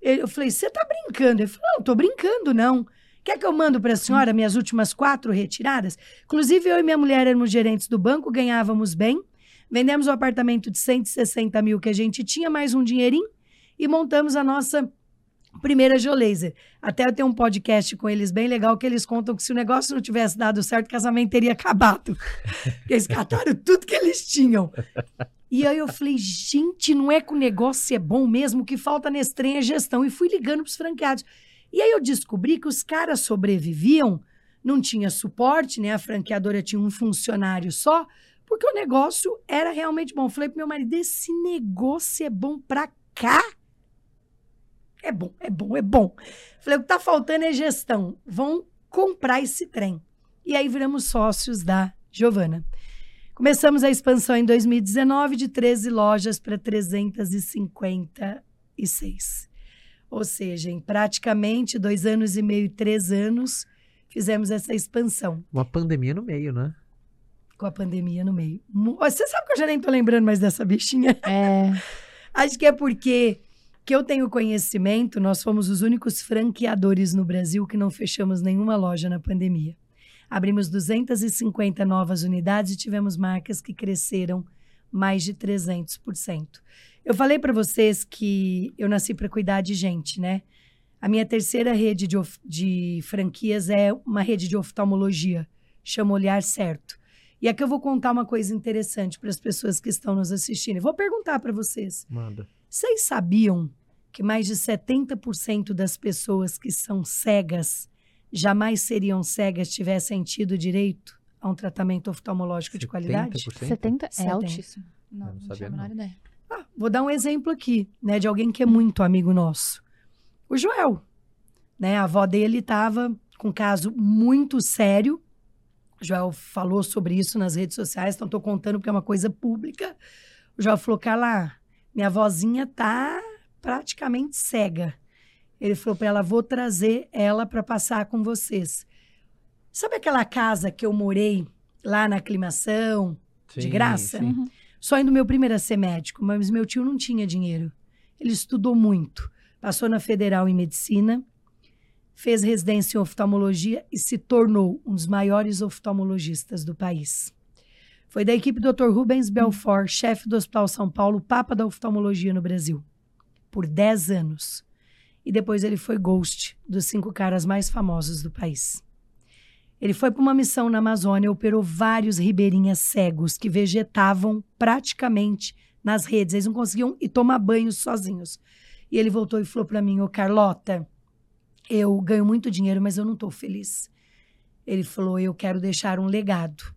Ele- Eu falei, você tá brincando? Ele falou, não, tô brincando, não. Quer que eu mando para a senhora minhas últimas quatro retiradas? Inclusive, eu e minha mulher éramos gerentes do banco, ganhávamos bem. Vendemos o apartamento de 160 mil que a gente tinha, mais um dinheirinho, e montamos a nossa primeira Geolaser. Até eu tenho um podcast com eles bem legal, que eles contam que se o negócio não tivesse dado certo, o casamento teria acabado. Porque eles cataram tudo que eles tinham. E aí eu falei, gente, não é que o negócio é bom mesmo, o que falta nesse trem é gestão. E fui ligando para os franqueados. E aí eu descobri que os caras sobreviviam, não tinha suporte, né? A franqueadora tinha um funcionário só, porque o negócio era realmente bom. Falei pro meu marido, esse negócio é bom pra cá? É bom, é bom, é bom. Falei, o que tá faltando é gestão. Vão comprar esse trem. E aí viramos sócios da Giovana. Começamos a expansão em 2019 de 13 lojas para 356. Ou seja, em praticamente dois anos e meio, três anos, fizemos essa expansão Uma pandemia no meio, né? com a pandemia no meio. Você sabe que eu já nem tô lembrando mais dessa bichinha? É. Acho que é porque que eu tenho conhecimento, nós fomos os únicos franqueadores no Brasil que não fechamos nenhuma loja na pandemia. Abrimos 250 novas unidades e tivemos marcas que cresceram mais de 300%. Eu falei para vocês que eu nasci para cuidar de gente, né? A minha terceira rede de, de franquias é uma rede de oftalmologia, chama Olhar Certo. E aqui eu vou contar uma coisa interessante para as pessoas que estão nos assistindo. Eu Vou perguntar para vocês. Manda. Vocês sabiam que mais de 70% das pessoas que são cegas jamais seriam cegas se tivessem tido direito a um tratamento oftalmológico de qualidade? 70%? 70 é 70. altíssimo. Não, não não, sabia, tinha a menor não. ideia. Ah, vou dar um exemplo aqui, né, de alguém que é muito amigo nosso. O Joel, né? A avó dele estava com um caso muito sério. O Joel falou sobre isso nas redes sociais, então estou contando porque é uma coisa pública. O Joel falou, Carla, minha vozinha tá praticamente cega. Ele falou para ela, vou trazer ela para passar com vocês. Sabe aquela casa que eu morei lá na aclimação, De Sim, graça? sim. Uhum. Sonho do meu primeiro a ser médico, mas meu tio não tinha dinheiro. Ele estudou muito, passou na federal em medicina, fez residência em oftalmologia e se tornou um dos maiores oftalmologistas do país. Foi da equipe do Dr. Rubens Belfort, chefe do Hospital São Paulo, papa da oftalmologia no Brasil, por 10 anos. E depois ele foi ghost dos cinco caras mais famosos do país. Ele foi para uma missão na Amazônia, operou vários ribeirinhas cegos que vegetavam praticamente nas redes. Eles não conseguiam ir tomar banho sozinhos. E ele voltou e falou para mim: Ô Carlota, eu ganho muito dinheiro, mas eu não estou feliz. Ele falou: Eu quero deixar um legado.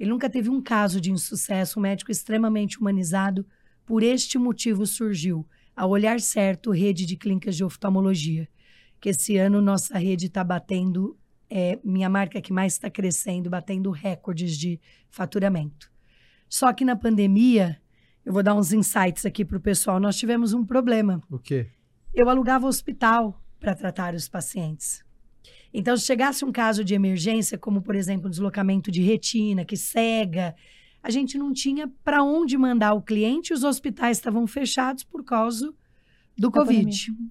Ele nunca teve um caso de insucesso, um médico extremamente humanizado. Por este motivo surgiu a Olhar Certo, rede de clínicas de oftalmologia. Que esse ano nossa rede está batendo é minha marca que mais está crescendo, batendo recordes de faturamento. Só que na pandemia, eu vou dar uns insights aqui para o pessoal, nós tivemos um problema. O quê? Eu alugava hospital para tratar os pacientes. Então, se chegasse um caso de emergência, como por exemplo, um deslocamento de retina, que cega, a gente não tinha para onde mandar o cliente, os hospitais estavam fechados por causa do Covid. pandemia.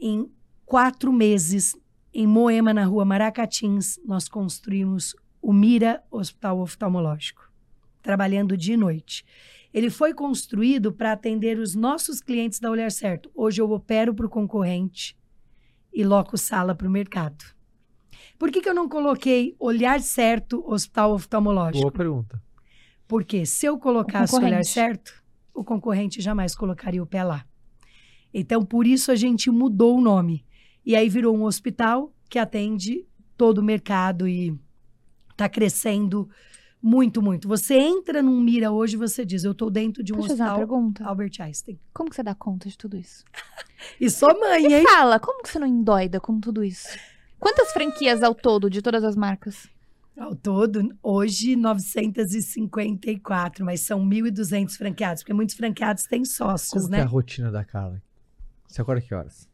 Em quatro meses, em Moema, na rua Maracatins, nós construímos o Mira Hospital Oftalmológico, trabalhando dia e noite. Ele foi construído para atender os nossos clientes da Olhar Certo. Hoje eu opero para o concorrente e loco sala para o mercado. Por que, que eu não coloquei Olhar Certo Hospital Oftalmológico? Boa pergunta. Porque se eu colocasse o olhar certo, o concorrente jamais colocaria o pé lá. Então, por isso a gente mudou o nome. E aí virou um hospital que atende todo o mercado e está crescendo muito, muito. Você entra num Mira hoje e você diz, eu estou dentro de um Deixa hospital pergunta. Albert Einstein. Como que você dá conta de tudo isso? E sou mãe, hein? Fala, como que você não endoida com tudo isso? Quantas franquias ao todo de todas as marcas? Ao todo, hoje, 954, mas são 1.200 franqueados, porque muitos franqueados têm sócios, Como que né? é a rotina da Carla? Você acorda que horas?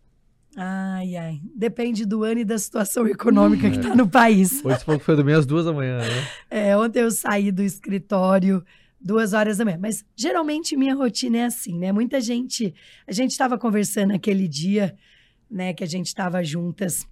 Ai, ai. Depende do ano e da situação econômica que está no país. Hoje que foi dormir às duas da manhã, né? É, ontem eu saí do escritório duas horas da manhã. Mas geralmente minha rotina é assim, né? Muita gente. A gente estava conversando aquele dia, né, que a gente estava juntas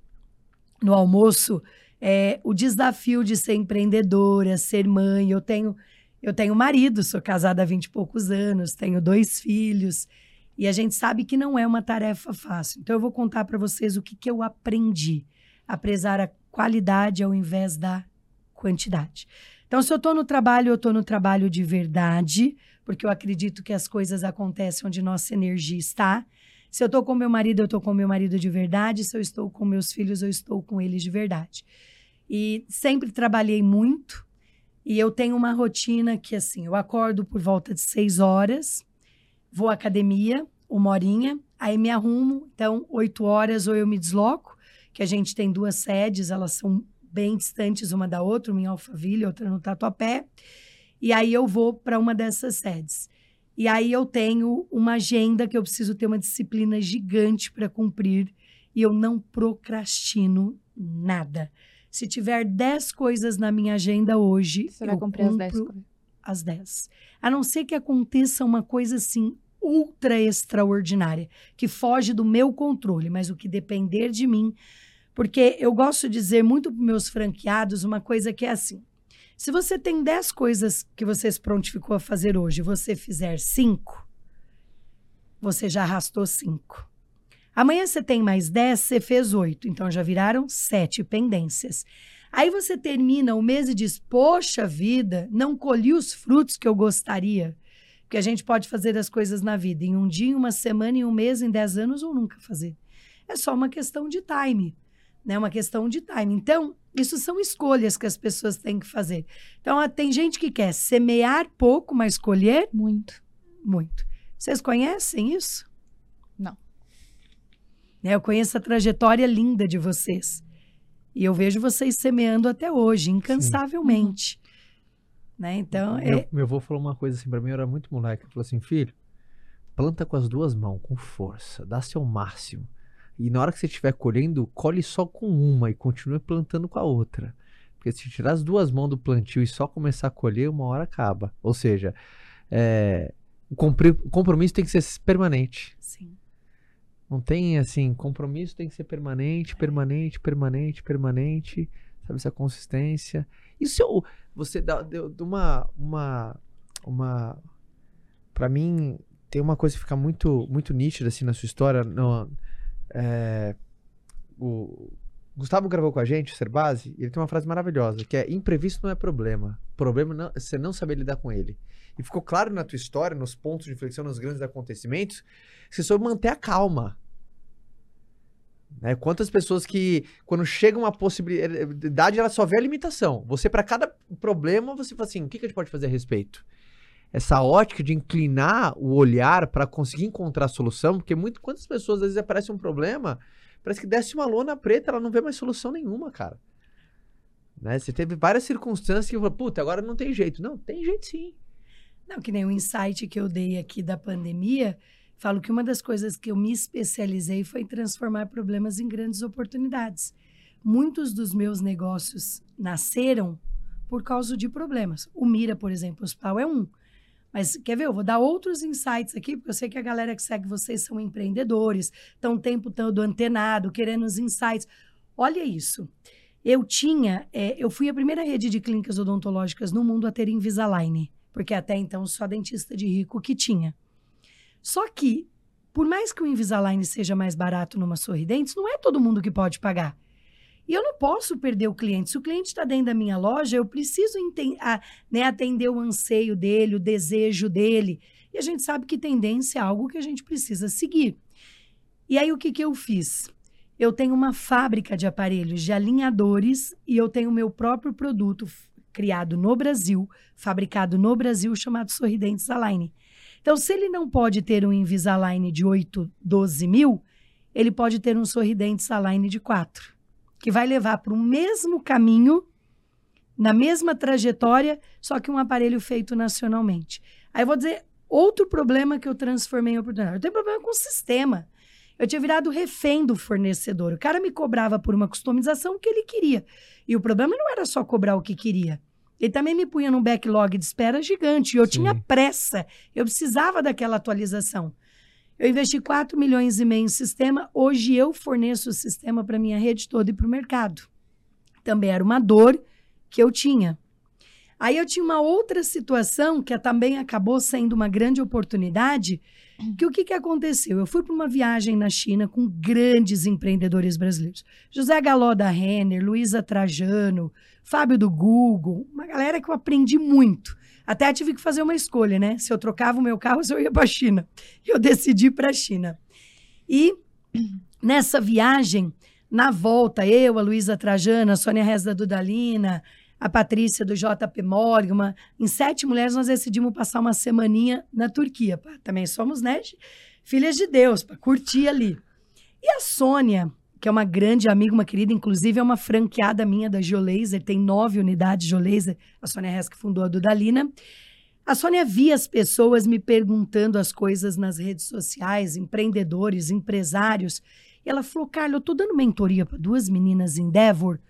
no almoço. É, o desafio de ser empreendedora, ser mãe. Eu tenho, eu tenho marido, sou casada há 20 e poucos anos, tenho dois filhos. E a gente sabe que não é uma tarefa fácil. Então, eu vou contar para vocês o que, que eu aprendi a prezar a qualidade ao invés da quantidade. Então, se eu estou no trabalho, eu estou no trabalho de verdade, porque eu acredito que as coisas acontecem onde nossa energia está. Se eu estou com meu marido, eu estou com meu marido de verdade. Se eu estou com meus filhos, eu estou com eles de verdade. E sempre trabalhei muito. E eu tenho uma rotina que, assim, eu acordo por volta de seis horas, vou à academia, uma horinha, aí me arrumo. Então, oito horas ou eu me desloco, que a gente tem duas sedes, elas são bem distantes uma da outra, uma em Alphaville, outra no Tatuapé. E aí eu vou para uma dessas sedes. E aí eu tenho uma agenda que eu preciso ter uma disciplina gigante para cumprir e eu não procrastino nada. Se tiver 10 coisas na minha agenda hoje, Você vai eu cumprir as 10 cumpro coisas. as 10. A não ser que aconteça uma coisa assim ultra extraordinária, que foge do meu controle, mas o que depender de mim, porque eu gosto de dizer muito para meus franqueados uma coisa que é assim: se você tem 10 coisas que você se prontificou a fazer hoje, você fizer 5, você já arrastou 5. Amanhã você tem mais 10, você fez 8, então já viraram 7 pendências. Aí você termina o mês e diz: Poxa vida, não colhi os frutos que eu gostaria. Porque a gente pode fazer as coisas na vida em um dia, em uma semana, em um mês, em 10 anos ou nunca fazer. É só uma questão de time, né? Uma questão de time. Então, isso são escolhas que as pessoas têm que fazer. Então, tem gente que quer semear pouco, mas colher Muito. muito. Vocês conhecem isso? Não. Né, Eu conheço a trajetória linda de vocês. E eu vejo vocês semeando até hoje, incansavelmente. Né? Então, Meu, é, meu avô falou uma coisa assim pra mim, eu era muito moleque. Ele falou assim, filho, planta com as duas mãos, com força, dá seu máximo. E na hora que você estiver colhendo, colhe só com uma e continue plantando com a outra. Porque se tirar as duas mãos do plantio e só começar a colher, uma hora acaba. Ou seja, é, o o compromisso tem que ser permanente. sim. Não tem assim, compromisso tem que ser permanente, permanente, permanente, permanente, sabe essa consistência. E se eu, você dá deu, deu uma uma uma para mim tem uma coisa que fica muito muito nítida assim na sua história, no, é, o Gustavo gravou com a gente, o e ele tem uma frase maravilhosa, que é imprevisto não é problema. Problema não, é você não saber lidar com ele. E ficou claro na tua história, nos pontos de inflexão, nos grandes acontecimentos, você soube manter a calma. Né? Quantas pessoas que, quando chega uma possibilidade, ela só vê a limitação. Você, para cada problema, você fala assim: o que, que a gente pode fazer a respeito? Essa ótica de inclinar o olhar para conseguir encontrar a solução, porque muito, quantas pessoas às vezes aparece um problema, parece que desce uma lona preta, ela não vê mais solução nenhuma, cara. Né? Você teve várias circunstâncias que, puta, agora não tem jeito. Não, tem jeito sim. Não, que nem o insight que eu dei aqui da pandemia, falo que uma das coisas que eu me especializei foi transformar problemas em grandes oportunidades. Muitos dos meus negócios nasceram por causa de problemas. O Mira, por exemplo, o hospital é um. Mas quer ver? Eu vou dar outros insights aqui, porque eu sei que a galera que segue vocês são empreendedores, estão o tempo todo antenado, querendo os insights. Olha isso. Eu tinha, é, eu fui a primeira rede de clínicas odontológicas no mundo a ter Invisalign, porque até então só dentista de rico que tinha. Só que, por mais que o Invisalign seja mais barato numa Sorridentes, não é todo mundo que pode pagar. E eu não posso perder o cliente. Se o cliente está dentro da minha loja, eu preciso a- né, atender o anseio dele, o desejo dele. E a gente sabe que tendência é algo que a gente precisa seguir. E aí, o que, que eu fiz? Eu tenho uma fábrica de aparelhos de alinhadores e eu tenho o meu próprio produto criado no Brasil, fabricado no Brasil, chamado Sorridentes Align. Então, se ele não pode ter um Invisalign de 8, 12 mil, ele pode ter um Sorridentes Align de 4 que vai levar para o mesmo caminho, na mesma trajetória, só que um aparelho feito nacionalmente. Aí eu vou dizer outro problema que eu transformei em oportunidade. Eu tenho problema com o sistema. Eu tinha virado refém do fornecedor. O cara me cobrava por uma customização que ele queria. E o problema não era só cobrar o que queria. Ele também me punha num backlog de espera gigante. E eu Sim. tinha pressa. Eu precisava daquela atualização. Eu investi 4 milhões e meio em sistema. Hoje eu forneço o sistema para minha rede toda e para o mercado. Também era uma dor que eu tinha. Aí eu tinha uma outra situação que também acabou sendo uma grande oportunidade. Que o que, que aconteceu? Eu fui para uma viagem na China com grandes empreendedores brasileiros. José Galó da Renner, Luísa Trajano, Fábio do Google, uma galera que eu aprendi muito. Até tive que fazer uma escolha, né? Se eu trocava o meu carro, se eu ia para a China. E eu decidi para a China. E nessa viagem, na volta, eu, a Luísa Trajana, a Sônia Rez da Dudalina, a Patrícia do JP Morgan, em sete mulheres, nós decidimos passar uma semaninha na Turquia. Também somos, né, filhas de Deus, para curtir ali. E a Sônia, que é uma grande amiga, uma querida, inclusive é uma franqueada minha da Geolaser, tem nove unidades Geolaser, a Sônia Rez que fundou a Dudalina. A Sônia via as pessoas me perguntando as coisas nas redes sociais, empreendedores, empresários. E ela falou: Carla, eu tô dando mentoria para duas meninas Endeavor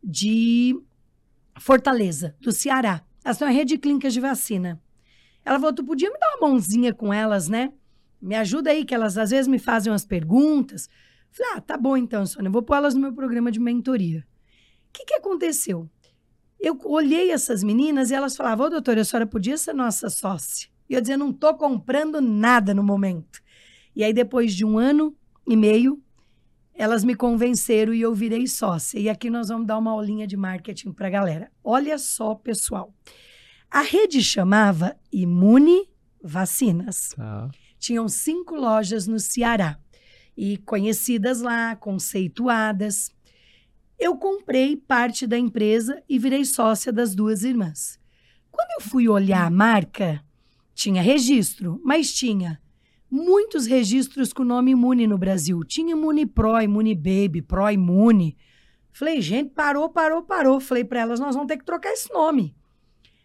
de Fortaleza, do Ceará. Elas têm uma rede de clínicas de vacina. Ela falou: tu podia me dar uma mãozinha com elas, né? Me ajuda aí, que elas às vezes me fazem umas perguntas. Falei, ah, tá bom então, Sônia, eu vou pôr elas no meu programa de mentoria. O que, que aconteceu? Eu olhei essas meninas e elas falavam, ô doutora, a senhora podia ser nossa sócia. E eu dizia, não tô comprando nada no momento. E aí, depois de um ano e meio, elas me convenceram e eu virei sócia. E aqui nós vamos dar uma aulinha de marketing para a galera. Olha só, pessoal. A rede chamava Imune Vacinas. Tá. Tinham cinco lojas no Ceará e conhecidas lá, conceituadas. Eu comprei parte da empresa e virei sócia das duas irmãs. Quando eu fui olhar a marca, tinha registro, mas tinha muitos registros com o nome Imune no Brasil. Tinha Imune Pro, Imune Baby, Pro Imune. Falei, gente, parou, parou, parou. Falei para elas, nós vamos ter que trocar esse nome.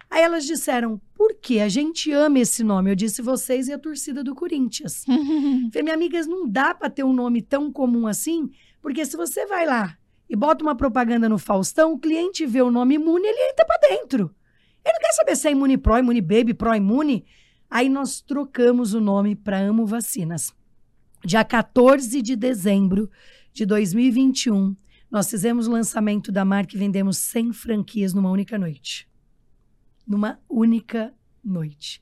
Aí elas disseram, por quê? A gente ama esse nome. Eu disse vocês e a torcida do Corinthians. Falei, minha amigas, não dá para ter um nome tão comum assim, porque se você vai lá e bota uma propaganda no Faustão, o cliente vê o nome Imune, ele entra para dentro. Ele não quer saber se é Imune Pro, Imune Baby, Pro Imune. Aí nós trocamos o nome para Amo Vacinas. Dia 14 de dezembro de 2021, nós fizemos o lançamento da marca e vendemos 100 franquias numa única noite numa única noite.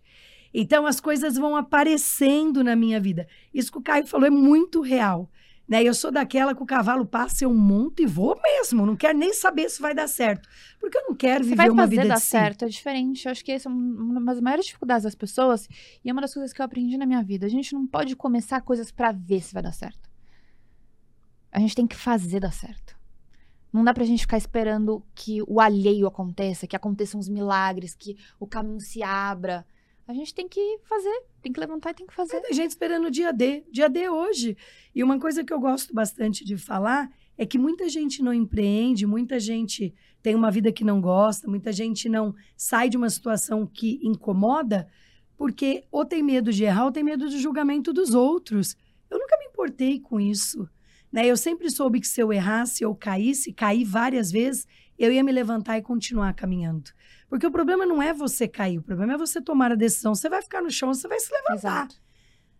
Então as coisas vão aparecendo na minha vida. Isso que o Caio falou é muito real. Né? Eu sou daquela que o cavalo passa, eu monto e vou mesmo. Não quero nem saber se vai dar certo. Porque eu não quero Você viver vai uma fazer vida dar de si. certo, é diferente. Eu acho que essa é uma das maiores dificuldades das pessoas e é uma das coisas que eu aprendi na minha vida. A gente não pode começar coisas pra ver se vai dar certo. A gente tem que fazer dar certo. Não dá pra gente ficar esperando que o alheio aconteça, que aconteçam os milagres, que o caminho se abra. A gente tem que fazer, tem que levantar e tem que fazer. Tem gente esperando o dia D. Dia D hoje. E uma coisa que eu gosto bastante de falar é que muita gente não empreende, muita gente tem uma vida que não gosta, muita gente não sai de uma situação que incomoda, porque ou tem medo de errar ou tem medo do julgamento dos outros. Eu nunca me importei com isso. Né? Eu sempre soube que se eu errasse ou caísse, caí várias vezes, eu ia me levantar e continuar caminhando. Porque o problema não é você cair, o problema é você tomar a decisão. Você vai ficar no chão, você vai se levantar. Exato.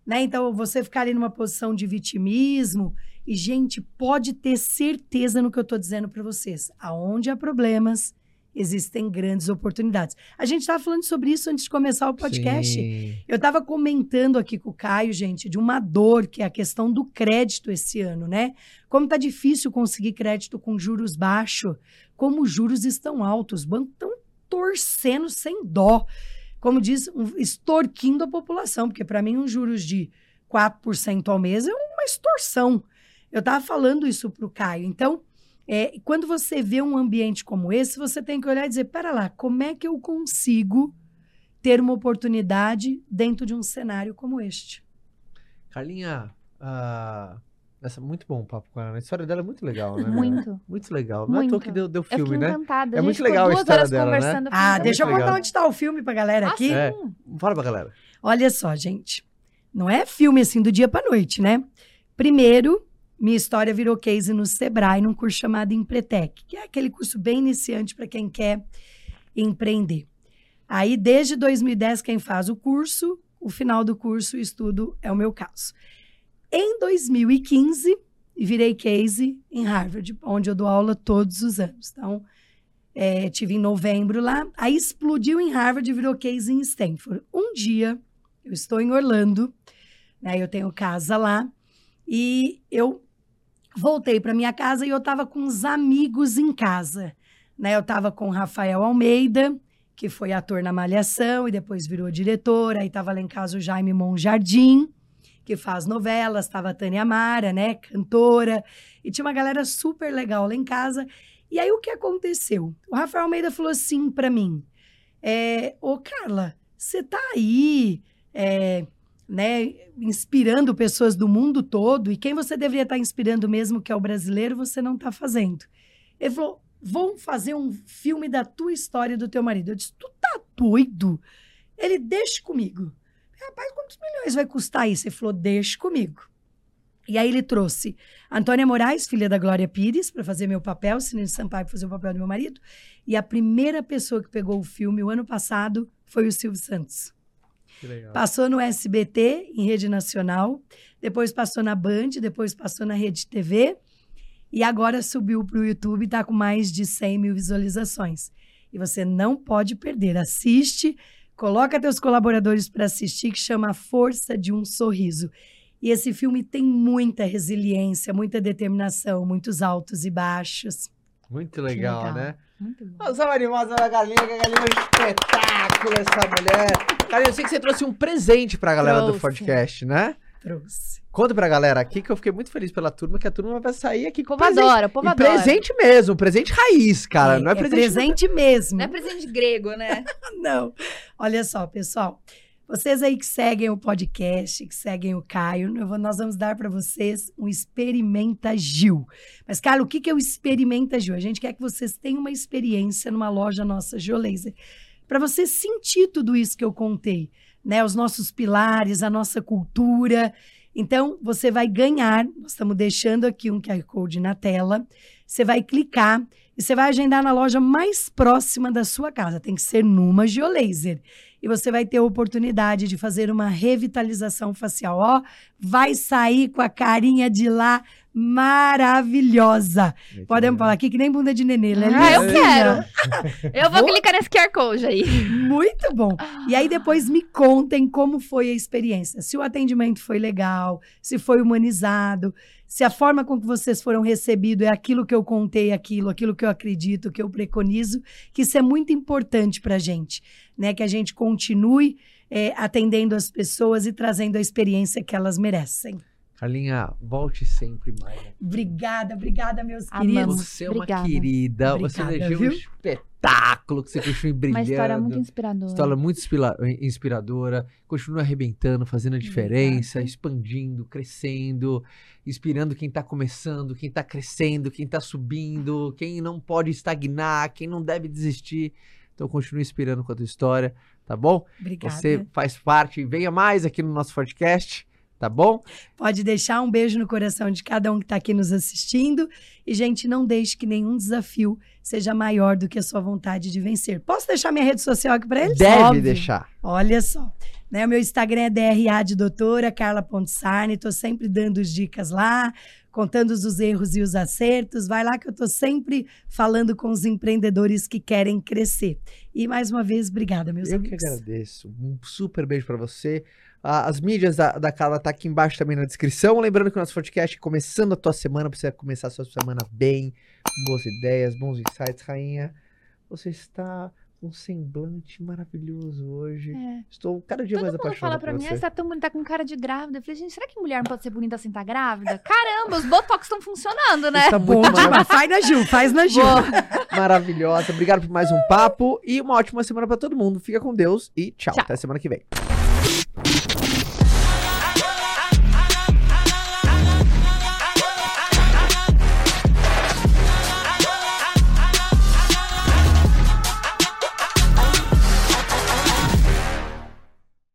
Né? Então, você ficar ali numa posição de vitimismo. E, gente, pode ter certeza no que eu estou dizendo para vocês. Aonde há problemas, existem grandes oportunidades. A gente estava falando sobre isso antes de começar o podcast. Sim. Eu estava comentando aqui com o Caio, gente, de uma dor que é a questão do crédito esse ano, né? Como tá difícil conseguir crédito com juros baixos, como os juros estão altos, os bancos estão torcendo sem dó. Como diz, um- extorquindo a população, porque para mim um juros de 4% ao mês é uma extorsão. Eu estava falando isso para o Caio. Então, é, quando você vê um ambiente como esse, você tem que olhar e dizer: pera lá, como é que eu consigo ter uma oportunidade dentro de um cenário como este? Carlinha, ah, essa, muito bom o papo com ela. A história dela é muito legal, né? Muito. Muito legal. Não é à toa Muito. que deu, deu Eu filme, né? encantada. É a gente muito ficou legal a duas história horas dela, né? Ah, deixa eu muito contar legal. onde está o filme pra galera aqui. Ah, É. Fala pra galera. Olha só, gente. Não é filme assim do dia pra noite, né? Primeiro, minha história virou case no Sebrae, num curso chamado Empretec, que é aquele curso bem iniciante para quem quer empreender. Aí, desde 2010, quem faz o curso, o final do curso, o estudo é o meu caso. Em 2015, virei case em Harvard, onde eu dou aula todos os anos. Então, é, tive em novembro lá, aí explodiu em Harvard e virou case em Stanford. Um dia, eu estou em Orlando, né, eu tenho casa lá, e eu voltei para minha casa e eu estava com uns amigos em casa. Né? Eu estava com Rafael Almeida, que foi ator na Malhação e depois virou diretor. Aí estava lá em casa o Jaime Monjardim, que faz novelas. Estava a Tânia Mara, né? Cantora. E tinha uma galera super legal lá em casa. E aí o que aconteceu? O Rafael Almeida falou assim para mim: é, Ô Carla, você tá aí, é, né, inspirando pessoas do mundo todo, e quem você deveria estar inspirando mesmo, que é o brasileiro, você não está fazendo. Ele falou: vamos fazer um filme da tua história do teu marido. Eu disse: tu tá doido? Ele, deixa comigo. Rapaz, quantos milhões vai custar isso? Ele falou, deixa comigo. E aí ele trouxe Antônia Moraes, filha da Glória Pires, para fazer meu papel, Cine Sampaio para fazer o papel do meu marido. E a primeira pessoa que pegou o filme o ano passado foi o Silvio Santos. Passou no SBT, em rede nacional, depois passou na Band, depois passou na Rede TV e agora subiu para o YouTube e está com mais de 100 mil visualizações. E você não pode perder. Assiste, coloca teus colaboradores para assistir, que chama A Força de um Sorriso. E esse filme tem muita resiliência, muita determinação, muitos altos e baixos. Muito legal, legal. né? Muito bom. Nós somos animosa da galinha, que a galinha é um espetáculo, essa mulher. Cara, eu sei que você trouxe um presente pra galera do Trouxe. podcast, né? Trouxe. Conta pra galera aqui que eu fiquei muito feliz pela turma, que a turma vai sair aqui com presente. adora, o povo E adora. presente mesmo, presente raiz, cara. é, não é, é presente. presente mesmo. Não é presente grego, né? Não. Olha só, pessoal. Vocês aí que seguem o podcast, que seguem o Caio, vou- nós vamos dar para vocês um Experimenta Gil. Mas, cara, o que que é o Experimenta Gil? A gente quer que vocês tenham uma experiência numa loja nossa, Geolaser, para você sentir tudo isso que eu contei, né? Os nossos pilares, a nossa cultura. Então, você vai ganhar, nós estamos deixando aqui um QR Code na tela, você vai clicar e você vai agendar na loja mais próxima da sua casa. Tem que ser numa Geolaser. E você vai ter a oportunidade de fazer uma revitalização facial. Ó, vai sair com a carinha de lá maravilhosa. Podemos falar aqui que nem bunda de nenê. ela é Ah, eu quero. Eu vou Vou- clicar nesse QR Code aí. Muito bom. E aí depois me contem como foi a experiência. Se o atendimento foi legal, se foi humanizado, se a forma com que vocês foram recebidos é aquilo que eu contei, aquilo, aquilo que eu acredito, que eu preconizo, que isso é muito importante para a gente, né? Que a gente continue eh, atendendo as pessoas e trazendo a experiência que elas merecem. Carlinha, volte sempre mais. Obrigada, obrigada, meus Amamos. queridos. Você é uma Obrigada. querida, você Obrigada, elegeu um viu? espetáculo que você continua brilhando. Uma história muito inspiradora. História muito inspira- inspiradora, continua arrebentando, fazendo a diferença, Obrigada. expandindo, crescendo, inspirando quem tá começando, quem tá crescendo, quem tá subindo, quem não pode estagnar, quem não deve desistir. Então continue inspirando com a tua história, tá bom? Obrigada. Você faz parte, venha mais aqui no nosso podcast, tá bom? Pode deixar um beijo no coração de cada um que está aqui nos assistindo. E, gente, não deixe que nenhum desafio seja maior do que a sua vontade de vencer. Posso deixar minha rede social aqui para eles? Deve Óbvio. deixar. Olha só. Né, o meu Instagram é DRA de doutora. Estou sempre dando dicas lá, contando os erros e os acertos. Vai lá que eu estou sempre falando com os empreendedores que querem crescer. E, mais uma vez, obrigada, meus Eu que amigos. agradeço. Um super beijo pra você. As mídias da, da Carla tá aqui embaixo também na descrição. Lembrando que o nosso podcast é começando a tua semana, você começar a sua semana bem, com boas ideias, bons insights, rainha. Você está com um semblante maravilhoso hoje. É. Estou cada dia mais Todo mundo fala pra mim, ah, você. você tá tão bonita, tá com cara de grávida. Eu falei, gente, será que mulher não pode ser bonita sem estar grávida? Caramba, os botox estão funcionando, né? Está Bom demais. Faz na Gil, faz na Gil. Boa. maravilhosa. Obrigado por mais um papo e uma ótima semana pra todo mundo. Fica com Deus e tchau. Tchau. Até semana que vem.